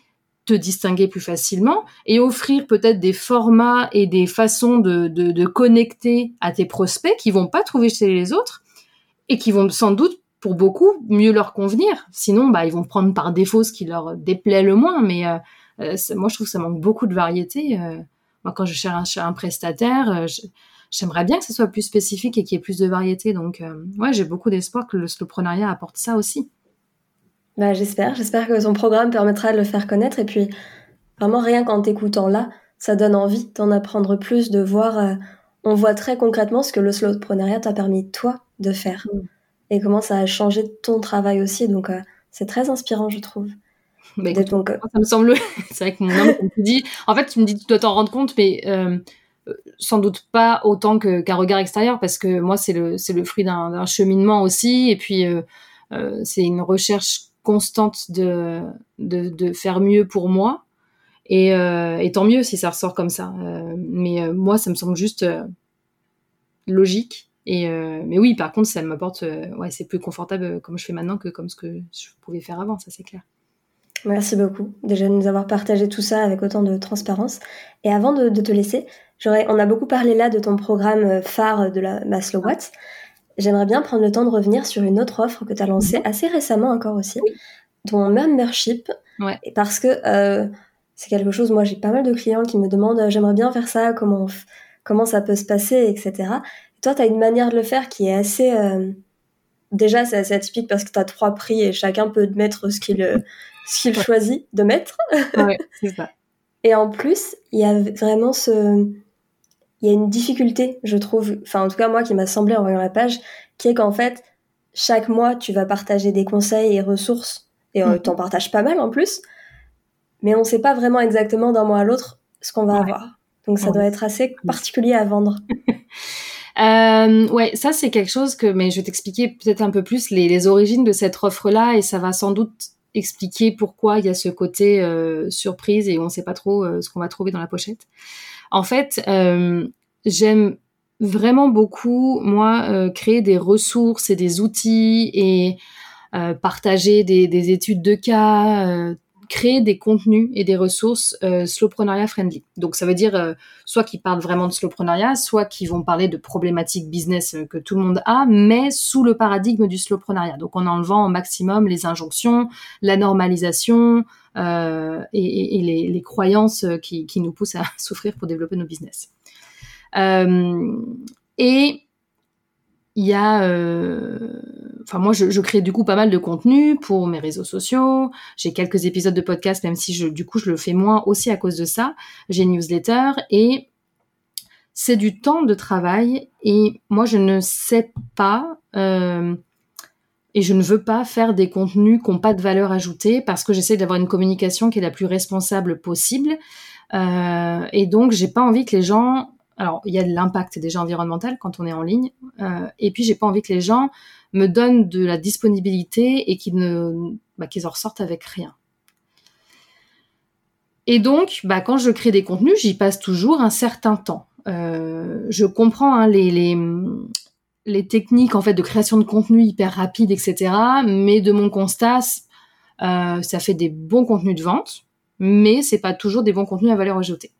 te distinguer plus facilement et offrir peut-être des formats et des façons de, de, connecter à tes prospects qui vont pas trouver chez les autres et qui vont sans doute pour beaucoup mieux leur convenir. Sinon, bah, ils vont prendre par défaut ce qui leur déplaît le moins. Mais euh, euh, moi, je trouve que ça manque beaucoup de variété. Euh, moi, quand je cherche un, un prestataire, j'aimerais bien que ce soit plus spécifique et qu'il y ait plus de variété. Donc, ouais, j'ai beaucoup d'espoir que le slowpreneuriat apporte ça aussi. Bah, j'espère. J'espère que son programme permettra de le faire connaître. Et puis, vraiment, rien qu'en t'écoutant là, ça donne envie d'en apprendre plus, de voir. Euh, on voit très concrètement ce que le slowpreneuriat t'a permis, toi, de faire. Mm. Et comment ça a changé ton travail aussi. Donc, euh, c'est très inspirant, je trouve. Bah, donc, ça me semble. c'est vrai que mon homme, comme tu dis. En fait, tu me dis, tu dois t'en rendre compte, mais. Euh, sans doute pas autant qu'un regard extérieur parce que moi c'est le le fruit d'un cheminement aussi et puis c'est une recherche constante de, de, faire mieux pour moi. Et, euh, et, tant mieux si ça ressort comme ça. Euh, mais euh, moi, ça me semble juste logique. Et mais oui, par contre, ça m'apporte, ouais, c'est plus confortable comme je fais maintenant que comme ce que je pouvais faire avant, ça c'est clair. Merci beaucoup déjà de nous avoir partagé tout ça avec autant de transparence. Et avant de, de te laisser, on a beaucoup parlé là de ton programme phare de la Maslow Watt j'aimerais bien prendre le temps de revenir sur une autre offre que tu as lancée mhm. assez récemment encore aussi, ton membership. Ouais. Parce que euh, c'est quelque chose, moi j'ai pas mal de clients qui me demandent euh, j'aimerais bien faire ça, comment, comment ça peut se passer, etc. toi, tu as une manière de le faire qui est assez... Euh, déjà, c'est assez atypique parce que tu as trois prix et chacun peut mettre ce qu'il ce qu'il choisit de mettre. ouais, c'est ça. Et en plus, il y a vraiment ce il y a une difficulté, je trouve, enfin en tout cas moi qui m'a semblé en voyant la page, qui est qu'en fait, chaque mois, tu vas partager des conseils et ressources, et euh, mm. t'en partages pas mal en plus, mais on sait pas vraiment exactement d'un mois à l'autre ce qu'on va avoir. Donc ça doit être assez particulier à vendre. Euh, ouais, ça c'est quelque chose que, mais je vais t'expliquer peut-être un peu plus les, origines de cette offre-là, et ça va sans doute expliquer pourquoi il y a ce côté euh, surprise et on ne sait pas trop euh, ce qu'on va trouver dans la pochette. En fait, euh, j'aime vraiment beaucoup, moi, créer des ressources et des outils et partager des, études de cas, créer des contenus et des ressources euh, slowpreneuriat friendly. Donc ça veut dire soit qui parlent vraiment de slowpreneuriat, soit qui vont parler de problématiques business que tout le monde a, mais sous le paradigme du slowpreneuriat. Donc en enlevant au maximum les injonctions, la normalisation, euh, et, les, croyances qui, nous poussent à souffrir pour développer nos business. Euh, et il y a, euh, enfin moi je, crée du coup pas mal de contenu pour mes réseaux sociaux. J'ai quelques épisodes de podcast, même si je, du coup je le fais moins aussi à cause de ça. J'ai une newsletter et c'est du temps de travail et moi je ne sais pas et je ne veux pas faire des contenus qui n'ont pas de valeur ajoutée parce que j'essaie d'avoir une communication qui est la plus responsable possible. Euh, et donc, j'ai pas envie que les gens. Alors, il y a de l'impact déjà environnemental quand on est en ligne. Euh, et puis, j'ai pas envie que les gens me donnent de la disponibilité et qu'ils ne, bah, qu'ils en ressortent avec rien. Et donc, bah, quand je crée des contenus, j'y passe toujours un certain temps. Euh, je comprends hein, les, techniques en fait de création de contenu hyper rapide, etc. Mais de mon constat, euh, ça fait des bons contenus de vente, mais c'est pas toujours des bons contenus à valeur ajoutée.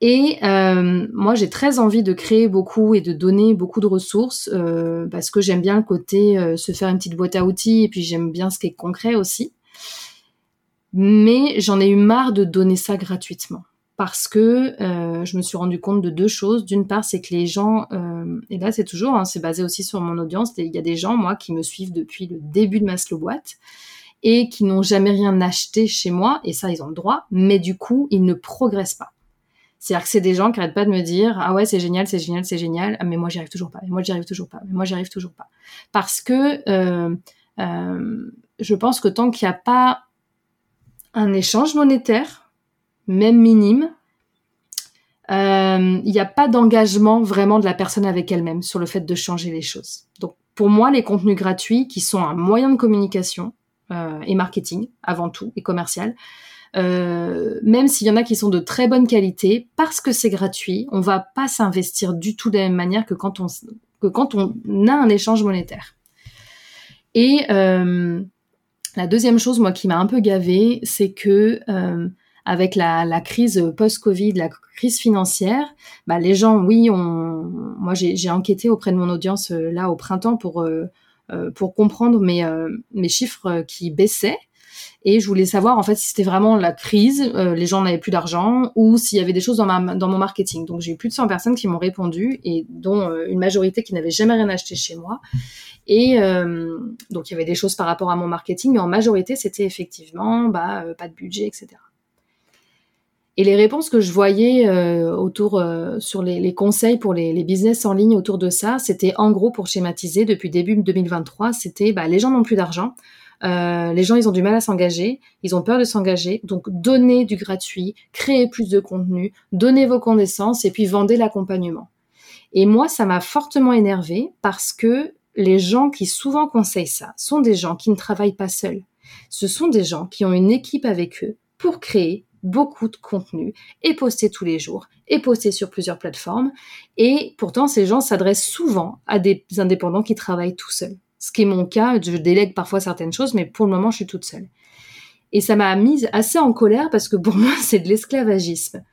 Et euh, moi, j'ai très envie de créer beaucoup et de donner beaucoup de ressources euh, parce que j'aime bien le côté se faire une petite boîte à outils et puis j'aime bien ce qui est concret aussi. Mais j'en ai eu marre de donner ça gratuitement parce que euh, je me suis rendu compte de deux choses. D'une part, c'est que les gens, euh, et là c'est toujours, hein, c'est basé aussi sur mon audience, il y a des gens, moi, qui me suivent depuis le début de ma slow boîte et qui n'ont jamais rien acheté chez moi, et ça ils ont le droit, mais du coup, ils ne progressent pas. C'est-à-dire que c'est des gens qui n'arrêtent pas de me dire ah ouais c'est génial c'est génial c'est génial. Ah, mais moi j'y arrive toujours pas. Mais moi j'y arrive toujours pas. Mais moi j'y arrive toujours pas parce que euh, euh, je pense que tant qu'il n'y a pas un échange monétaire même minime, euh, il n'y a pas d'engagement vraiment de la personne avec elle-même sur le fait de changer les choses. Donc pour moi, les contenus gratuits, qui sont un moyen de communication et marketing avant tout, et commercial, euh, même s'il y en a qui sont de très bonne qualité, parce que c'est gratuit, on va pas s'investir du tout de la même manière que quand on, que quand on a un échange monétaire. Et la deuxième chose, moi, qui m'a un peu gavée, c'est que avec la, crise post-Covid, la crise financière, bah, les gens, oui, on, moi j'ai enquêté auprès de mon audience là au printemps pour pour comprendre mes mes chiffres qui baissaient et je voulais savoir en fait si c'était vraiment la crise, euh, les gens n'avaient plus d'argent ou s'il y avait des choses dans, ma, dans mon marketing. Donc j'ai eu plus de 100 personnes qui m'ont répondu et dont euh, une majorité qui n'avait jamais rien acheté chez moi. Et euh, donc il y avait des choses par rapport à mon marketing, mais en majorité c'était effectivement bah, pas de budget, etc. Et les réponses que je voyais autour sur les, conseils pour les, les, business en ligne autour de ça, c'était en gros pour schématiser depuis début 2023, c'était bah, les gens n'ont plus d'argent. Euh, les gens, ils ont du mal à s'engager, ils ont peur de s'engager. Donc, donnez du gratuit, créez plus de contenu, donnez vos connaissances et puis vendez l'accompagnement. Et moi, ça m'a fortement énervé parce que les gens qui souvent conseillent ça sont des gens qui ne travaillent pas seuls. Ce sont des gens qui ont une équipe avec eux pour créer beaucoup de contenu et poster tous les jours et poster sur plusieurs plateformes. Et pourtant, ces gens s'adressent souvent à des indépendants qui travaillent tout seuls ce qui est mon cas. Je délègue parfois certaines choses, mais pour le moment, je suis toute seule. Et ça m'a mise assez en colère parce que pour moi, c'est de l'esclavagisme.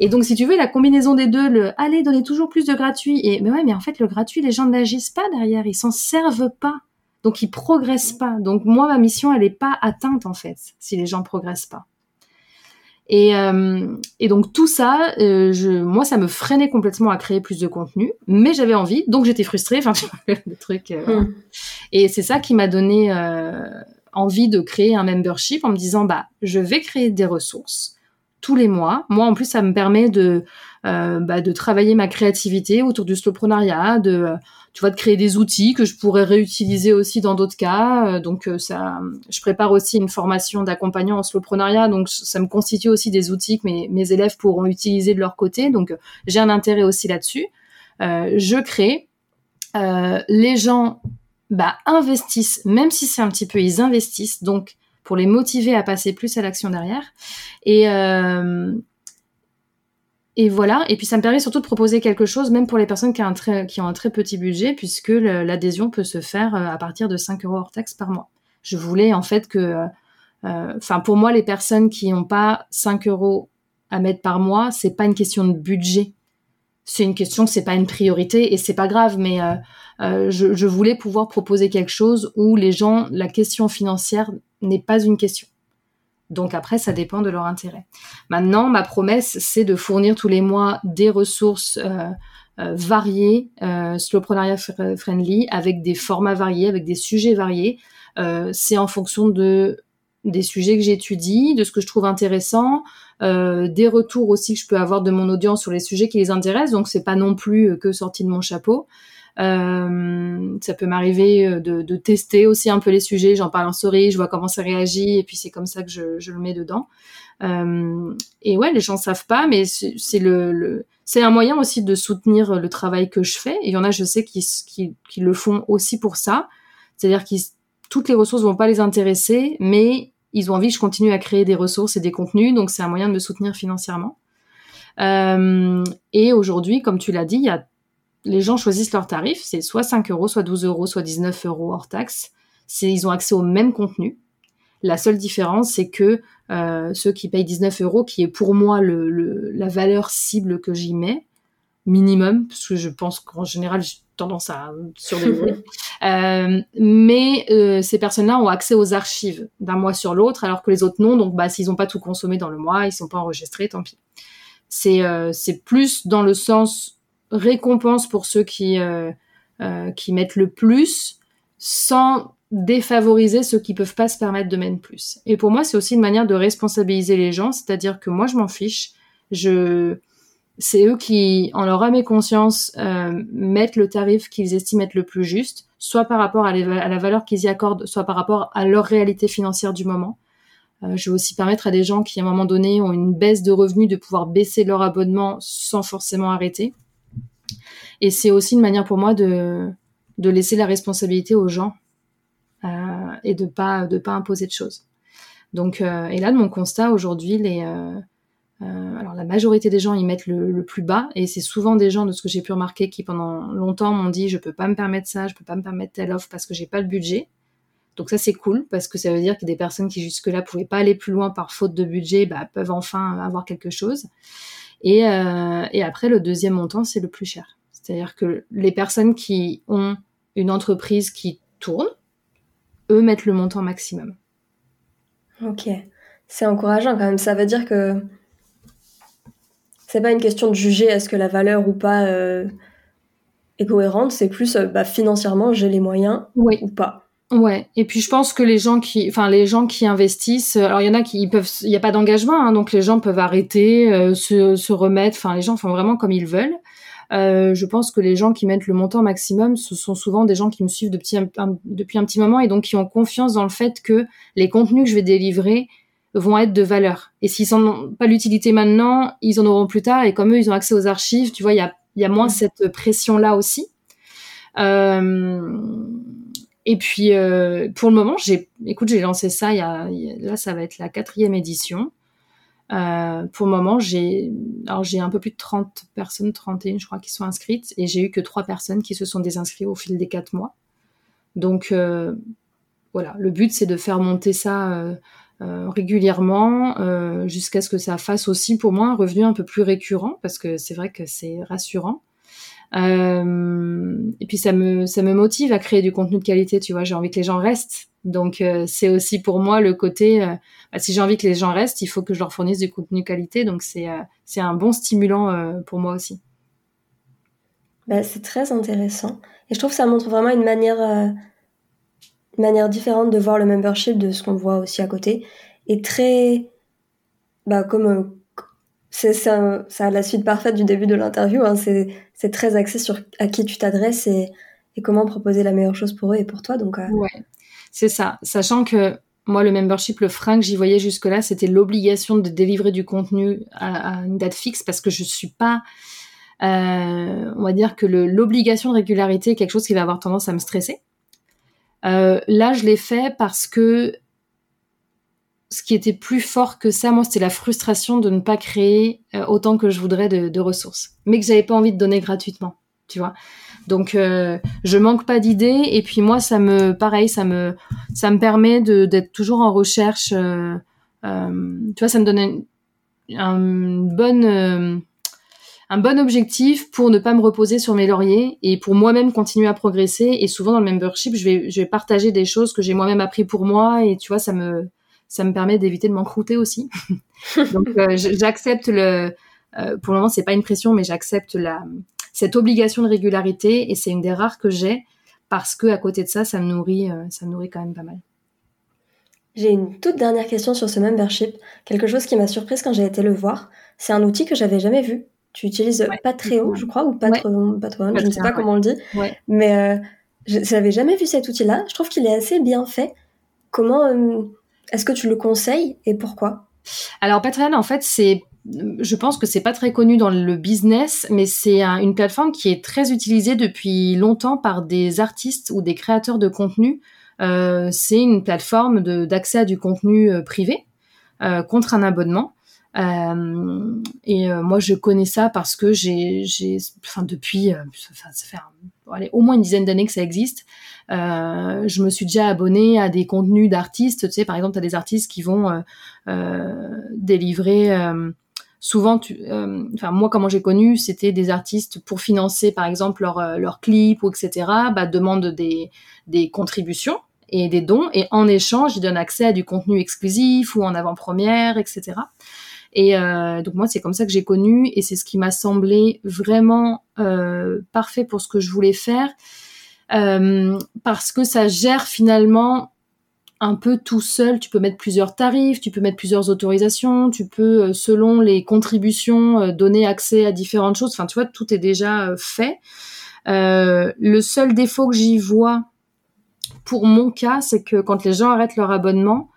Et donc, si tu veux, la combinaison des deux, le allez, donner toujours plus de gratuit, et mais ouais, mais en fait, le gratuit, les gens n'agissent pas derrière, ils s'en servent pas. Donc, ils progressent pas. Donc, moi, ma mission, elle n'est pas atteinte, en fait, si les gens progressent pas. Et, euh, et donc tout ça, euh, je, moi, ça me freinait complètement à créer plus de contenu, mais j'avais envie, donc j'étais frustrée. Enfin, le truc. Euh, hmm. Et c'est ça qui m'a donné envie de créer un membership en me disant, bah, je vais créer des ressources tous les mois. Moi, en plus, ça me permet de, bah, de travailler ma créativité autour du slowprenariat, de tu vois, de créer des outils que je pourrais réutiliser aussi dans d'autres cas. Euh, donc euh, ça, je prépare aussi une formation d'accompagnant en slowprenariat, donc ça me constitue aussi des outils que mes, mes élèves pourront utiliser de leur côté. Donc j'ai un intérêt aussi là-dessus. Euh, je crée. Euh, les gens bah, investissent, même si c'est un petit peu, ils investissent. Donc pour les motiver à passer plus à l'action derrière. Et, euh, et voilà. Et puis ça me permet surtout de proposer quelque chose, même pour les personnes qui ont un très, petit budget, puisque l'adhésion peut se faire euh, à partir de 5 euros hors taxe par mois. Je voulais en fait que, euh, enfin pour moi, les personnes qui n'ont pas 5 euros à mettre par mois, c'est pas une question de budget. C'est une question, c'est pas une priorité et c'est pas grave, mais je voulais pouvoir proposer quelque chose où les gens, la question financière n'est pas une question. Donc après, ça dépend de leur intérêt. Maintenant, ma promesse, c'est de fournir tous les mois des ressources euh, euh, variées, euh, slowprenariat friendly, avec des formats variés, avec des sujets variés. Euh, c'est en fonction de des sujets que j'étudie, de ce que je trouve intéressant, des retours aussi que je peux avoir de mon audience sur les sujets qui les intéressent. Donc c'est pas non plus que sorti de mon chapeau. Euh, ça peut m'arriver euh, de, tester aussi un peu les sujets. J'en parle en story, je vois comment ça réagit, et puis c'est comme ça que je, le mets dedans. Euh, et ouais, les gens savent pas, mais c'est un moyen aussi de soutenir le travail que je fais. Il y en a, je sais, qui, le font aussi pour ça. C'est-à-dire que toutes les ressources vont pas les intéresser, mais ils ont envie que je continue à créer des ressources et des contenus, donc c'est un moyen de me soutenir financièrement. Et aujourd'hui, comme tu l'as dit, il y a les gens choisissent leur tarif, c'est soit 5 euros, soit 12 euros, soit 19 euros hors taxe. Ils ont accès au même contenu. La seule différence, c'est que euh, ceux qui payent 19 euros, qui est pour moi le, la valeur cible que j'y mets, minimum, parce que je pense qu'en général, j'ai tendance à surdévelopper. euh, mais euh, ces personnes-là ont accès aux archives d'un mois sur l'autre, alors que les autres non. Donc, bah, s'ils n'ont pas tout consommé dans le mois, ils sont pas enregistrés, tant pis. C'est euh, c'est plus dans le sens récompense pour ceux qui, euh, euh, qui mettent le plus sans défavoriser ceux qui peuvent pas se permettre de mettre plus. Et pour moi, c'est aussi une manière de responsabiliser les gens, c'est-à-dire que moi, je m'en fiche. C'est eux qui, en leur âme et conscience, euh, mettent le tarif qu'ils estiment être le plus juste, soit par rapport à, la valeur qu'ils y accordent, soit par rapport à leur réalité financière du moment. Je vais aussi permettre à des gens qui, à un moment donné, ont une baisse de revenus, de pouvoir baisser leur abonnement sans forcément arrêter. Et c'est aussi une manière pour moi de, de laisser la responsabilité aux gens euh, et de pas de pas imposer de choses. Donc euh, et là de mon constat aujourd'hui les euh, alors la majorité des gens ils mettent le, plus bas et c'est souvent des gens de ce que j'ai pu remarquer qui pendant longtemps m'ont dit je peux pas me permettre ça, je peux pas me permettre telle offre parce que j'ai pas le budget. Donc ça c'est cool parce que ça veut dire que des personnes qui jusque-là pouvaient pas aller plus loin par faute de budget bah, peuvent enfin avoir quelque chose. Et, et après le deuxième montant c'est le plus cher. C'est-à-dire que les personnes qui ont une entreprise qui tourne, eux mettent le montant maximum. Ok, c'est encourageant quand même. Ça veut dire que c'est pas une question de juger est-ce que la valeur ou pas euh, est cohérente, c'est plus euh, bah, financièrement j'ai les moyens ou pas. Ouais, et puis je pense que les gens qui, enfin les gens qui investissent, euh, alors il y en a qui peuvent, il n'y a pas d'engagement, hein, donc les gens peuvent arrêter, se, se, remettre, enfin les gens font vraiment comme ils veulent. Euh, je pense que les gens qui mettent le montant maximum, ce sont souvent des gens qui me suivent depuis un, depuis un petit moment et donc qui ont confiance dans le fait que les contenus que je vais délivrer vont être de valeur. Et s'ils n'ont pas l'utilité maintenant, ils en auront plus tard. Et comme eux, ils ont accès aux archives, tu vois, il y a, y a moins cette pression-là aussi. Euh, et puis, euh, pour le moment, j'ai, écoute, j'ai lancé ça. Il y a, là, ça va être la quatrième édition. Euh, pour le moment, j'ai un peu plus de 30 personnes, 31 je crois, qui sont inscrites, et j'ai eu que trois personnes qui se sont désinscrites au fil des quatre mois. Donc euh, voilà, le but c'est de faire monter ça euh, euh régulièrement jusqu'à ce que ça fasse aussi pour moi un revenu un peu plus récurrent, parce que c'est vrai que c'est rassurant. Et puis ça me ça me motive à créer du contenu de qualité, tu vois. J'ai envie que les gens restent donc euh, c'est aussi pour moi le côté, euh, bah, si j'ai envie que les gens restent, il faut que je leur fournisse du contenu qualité. Donc c'est euh, c'est un bon stimulant pour moi aussi. Bah, c'est très intéressant. Et je trouve que ça montre vraiment une manière, manière différente de voir le membership de ce qu'on voit aussi à côté. Et très, bah, comme c'est ça, la suite parfaite du début de l'interview. Hein, c'est très axé sur à qui tu t'adresses et, comment proposer la meilleure chose pour eux et pour toi. Donc, ouais. C'est ça, sachant que moi, le membership, le frein que j'y voyais jusque-là, c'était l'obligation de délivrer du contenu à, une date fixe parce que je suis pas. Euh, on va dire que l'obligation de régularité est quelque chose qui va avoir tendance à me stresser. Euh, là, je l'ai fait parce que ce qui était plus fort que ça, moi, c'était la frustration de ne pas créer euh, autant que je voudrais de, ressources, mais que j'avais pas envie de donner gratuitement, tu vois. Donc euh, je manque pas d'idées et puis moi ça me pareil ça me ça me permet d'être toujours en recherche. Euh, euh, tu vois ça me donne un, bon un bon objectif pour ne pas me reposer sur mes lauriers et pour moi-même continuer à progresser. Et souvent dans le membership, je vais, je vais partager des choses que j'ai moi-même appris pour moi et tu vois, ça me, ça me permet d'éviter de m'encrouter aussi. Donc j'accepte le, pour le moment c'est pas une pression, mais j'accepte la, cette obligation de régularité et c'est une des rares que j'ai parce que à côté de ça, ça me nourrit, euh, ça nourrit quand même pas mal. J'ai une toute dernière question sur ce membership, quelque chose qui m'a surprise quand j'ai été le voir. C'est un outil que j'avais jamais vu. Tu utilises Patreon, je crois, ou Patreon, Patreon, je ne sais pas comment on le dit, mais euh, je n'avais jamais vu cet outil-là. Je trouve qu'il est assez bien fait. Comment euh, est-ce que tu le conseilles et pourquoi? Alors Patreon, en fait, c'est je pense que c'est pas très connu dans le business, mais c'est une plateforme qui est très utilisée depuis longtemps par des artistes ou des créateurs de contenu. Euh, c'est une plateforme d'accès à du contenu euh, privé euh, contre un abonnement. Et moi, je connais ça parce que j'ai, enfin depuis, ça fait au moins une dizaine d'années que ça existe. je me suis déjà abonnée à des contenus d'artistes. Tu sais, par exemple, tu as des artistes qui vont délivrer souvent, tu, euh, enfin moi comment j'ai connu, c'était des artistes pour financer par exemple leur euh, leur clip ou etc. Bah demandent des des contributions et des dons et en échange ils donnent accès à du contenu exclusif ou en avant-première etc. Et euh, donc moi c'est comme ça que j'ai connu et c'est ce qui m'a semblé vraiment euh, parfait pour ce que je voulais faire euh, parce que ça gère finalement un peu tout seul. Tu peux mettre plusieurs tarifs, tu peux mettre plusieurs autorisations, tu peux, selon les contributions, donner accès à différentes choses. Enfin, tu vois, tout est déjà fait. le seul défaut que j'y vois pour mon cas, c'est que quand les gens arrêtent leur abonnement,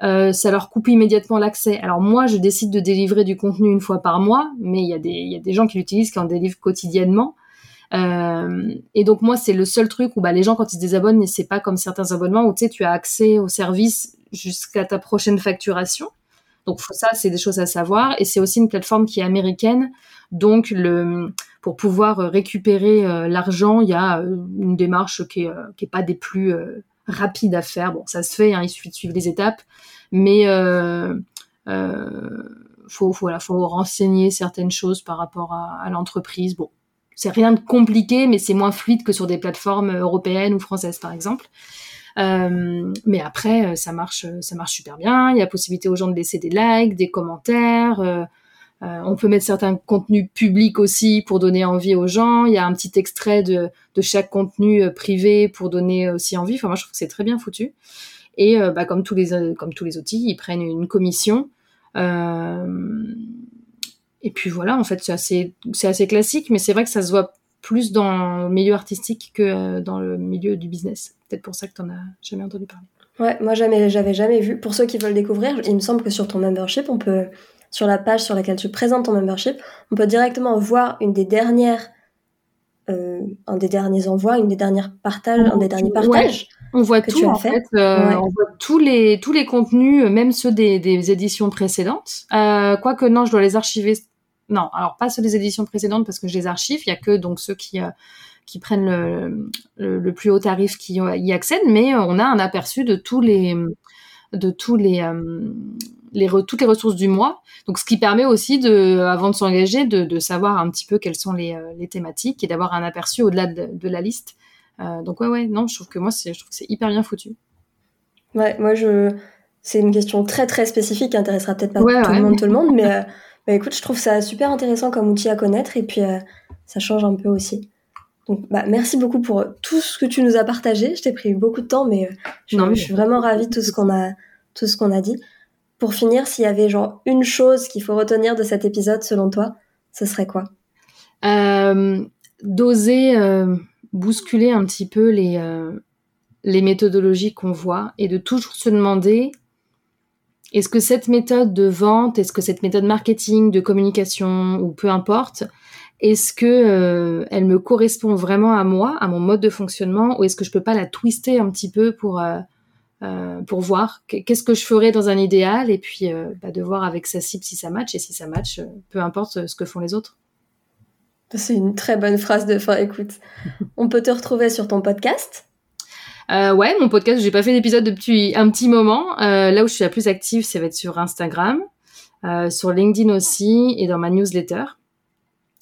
ça leur coupe immédiatement l'accès. Alors moi, je décide de délivrer du contenu une fois par mois, mais il y, a des, gens qui l'utilisent, qui en délivrent quotidiennement. Euh, et donc moi, c'est le seul truc où bah, les gens, quand ils se désabonnent, c'est pas comme certains abonnements où tu sais, tu as accès au service jusqu'à ta prochaine facturation. Donc ça, c'est des choses à savoir. Et c'est aussi une plateforme qui est américaine. Donc le, pour pouvoir récupérer l'argent, il y a une démarche qui est, qui est pas des plus rapides à faire. Bon, ça se fait, hein, il suffit de suivre les étapes, mais euh, faut, voilà, faut renseigner certaines choses par rapport à, à l'entreprise. Bon, c'est rien de compliqué, mais c'est moins fluide que sur des plateformes européennes ou françaises, par exemple. Euh, mais après, euh, ça marche, ça marche super bien. Il y a possibilité aux gens de laisser des likes, des commentaires. Euh, euh, on peut mettre certains contenus publics aussi pour donner envie aux gens. Il y a un petit extrait de, chaque contenu euh, privé pour donner aussi envie. Enfin, moi, je trouve que c'est très bien foutu. Et bah, comme tous les comme tous les outils, ils prennent une commission. Euh, et puis voilà, en fait, c'est assez, assez classique, mais c'est vrai que ça se voit plus dans le milieu artistique que euh, dans le milieu du business. Peut-être pour ça que tu n'en as jamais entendu parler. Ouais, moi jamais, j'avais jamais vu. Pour ceux qui veulent découvrir, il me semble que sur ton membership, on peut, sur la page sur laquelle tu présentes ton membership, on peut directement voir une des dernières, euh, un des derniers envois, une des dernières partages, un des derniers partages. On voit tout en fait. Euh, on voit tous les tous les contenus, même ceux des, des éditions précédentes. Euh, Quoique non, je dois les archiver non, alors pas ceux des éditions précédentes parce que je les archive. Il y a que donc ceux qui euh, qui prennent le, le, plus haut tarif qui y accèdent, mais on a un aperçu de tous les de tous les, euh, les toutes les ressources du mois. Donc, ce qui permet aussi de, avant de s'engager, de, de, savoir un petit peu quelles sont les, euh, les thématiques et d'avoir un aperçu au-delà de, de, la liste. Euh, donc ouais, ouais, non, je trouve que moi, je trouve que c'est hyper bien foutu. Ouais, moi je, c'est une question très très spécifique qui intéressera peut-être pas tout le monde, tout le monde, mais bah écoute, je trouve ça super intéressant comme outil à connaître et puis euh, ça change un peu aussi. Donc bah merci beaucoup pour tout ce que tu nous as partagé. Je t'ai pris beaucoup de temps, mais, euh, je, je, suis vraiment ravie de tout ce qu'on a tout ce qu'on a dit. Pour finir, s'il y avait genre une chose qu'il faut retenir de cet épisode selon toi, ce serait quoi? Euh, D'oser euh, bousculer un petit peu les les méthodologies qu'on voit et de toujours se demander est-ce que cette méthode de vente, est-ce que cette méthode marketing, de communication ou peu importe, est-ce que euh, elle me correspond vraiment à moi, à mon mode de fonctionnement, ou est-ce que je peux pas la twister un petit peu pour euh, euh, pour voir qu'est-ce que je ferais dans un idéal et puis bah, de voir avec sa cible si ça match et si ça match, peu importe ce que font les autres. C'est une très bonne phrase de fin. Écoute, on peut te retrouver sur ton podcast? Euh, ouais, mon podcast, j'ai pas fait d'épisode depuis un petit moment. Euh, là où je suis la plus active, ça va être sur Instagram, euh, sur LinkedIn aussi et dans ma newsletter.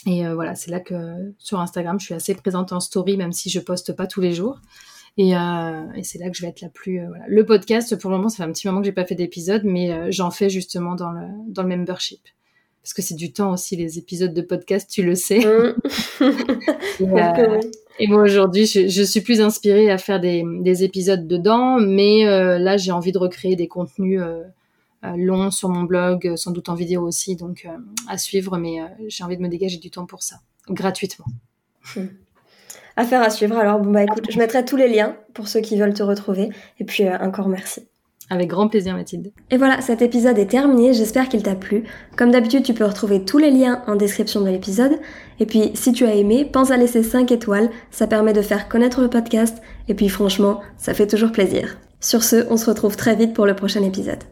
Et euh, voilà, c'est là que sur Instagram, je suis assez présente en story, même si je poste pas tous les jours. Et, euh, et c'est là que je vais être la plus. Euh, voilà. Le podcast, pour le moment, ça fait un petit moment que j'ai pas fait d'épisode, mais j'en fais justement dans le dans le membership parce que c'est du temps aussi les épisodes de podcast, tu le sais. Mmh. et, moi aujourd'hui, je, je, suis plus inspirée à faire des, des épisodes dedans, mais euh, là j'ai envie de recréer des contenus euh, euh, longs sur mon blog, sans doute en vidéo aussi, donc à suivre. Mais j'ai envie de me dégager du temps pour ça, gratuitement. Mmh. Affaire à suivre. Alors bon bah écoute, je mettrai tous les liens pour ceux qui veulent te retrouver. Et puis encore merci. Avec grand plaisir Mathilde. Et voilà, cet épisode est terminé, j'espère qu'il t'a plu. Comme d'habitude, tu peux retrouver tous les liens en description de l'épisode. Et puis, si tu as aimé, pense à laisser 5 étoiles, ça permet de faire connaître le podcast. Et puis franchement, ça fait toujours plaisir. Sur ce, on se retrouve très vite pour le prochain épisode.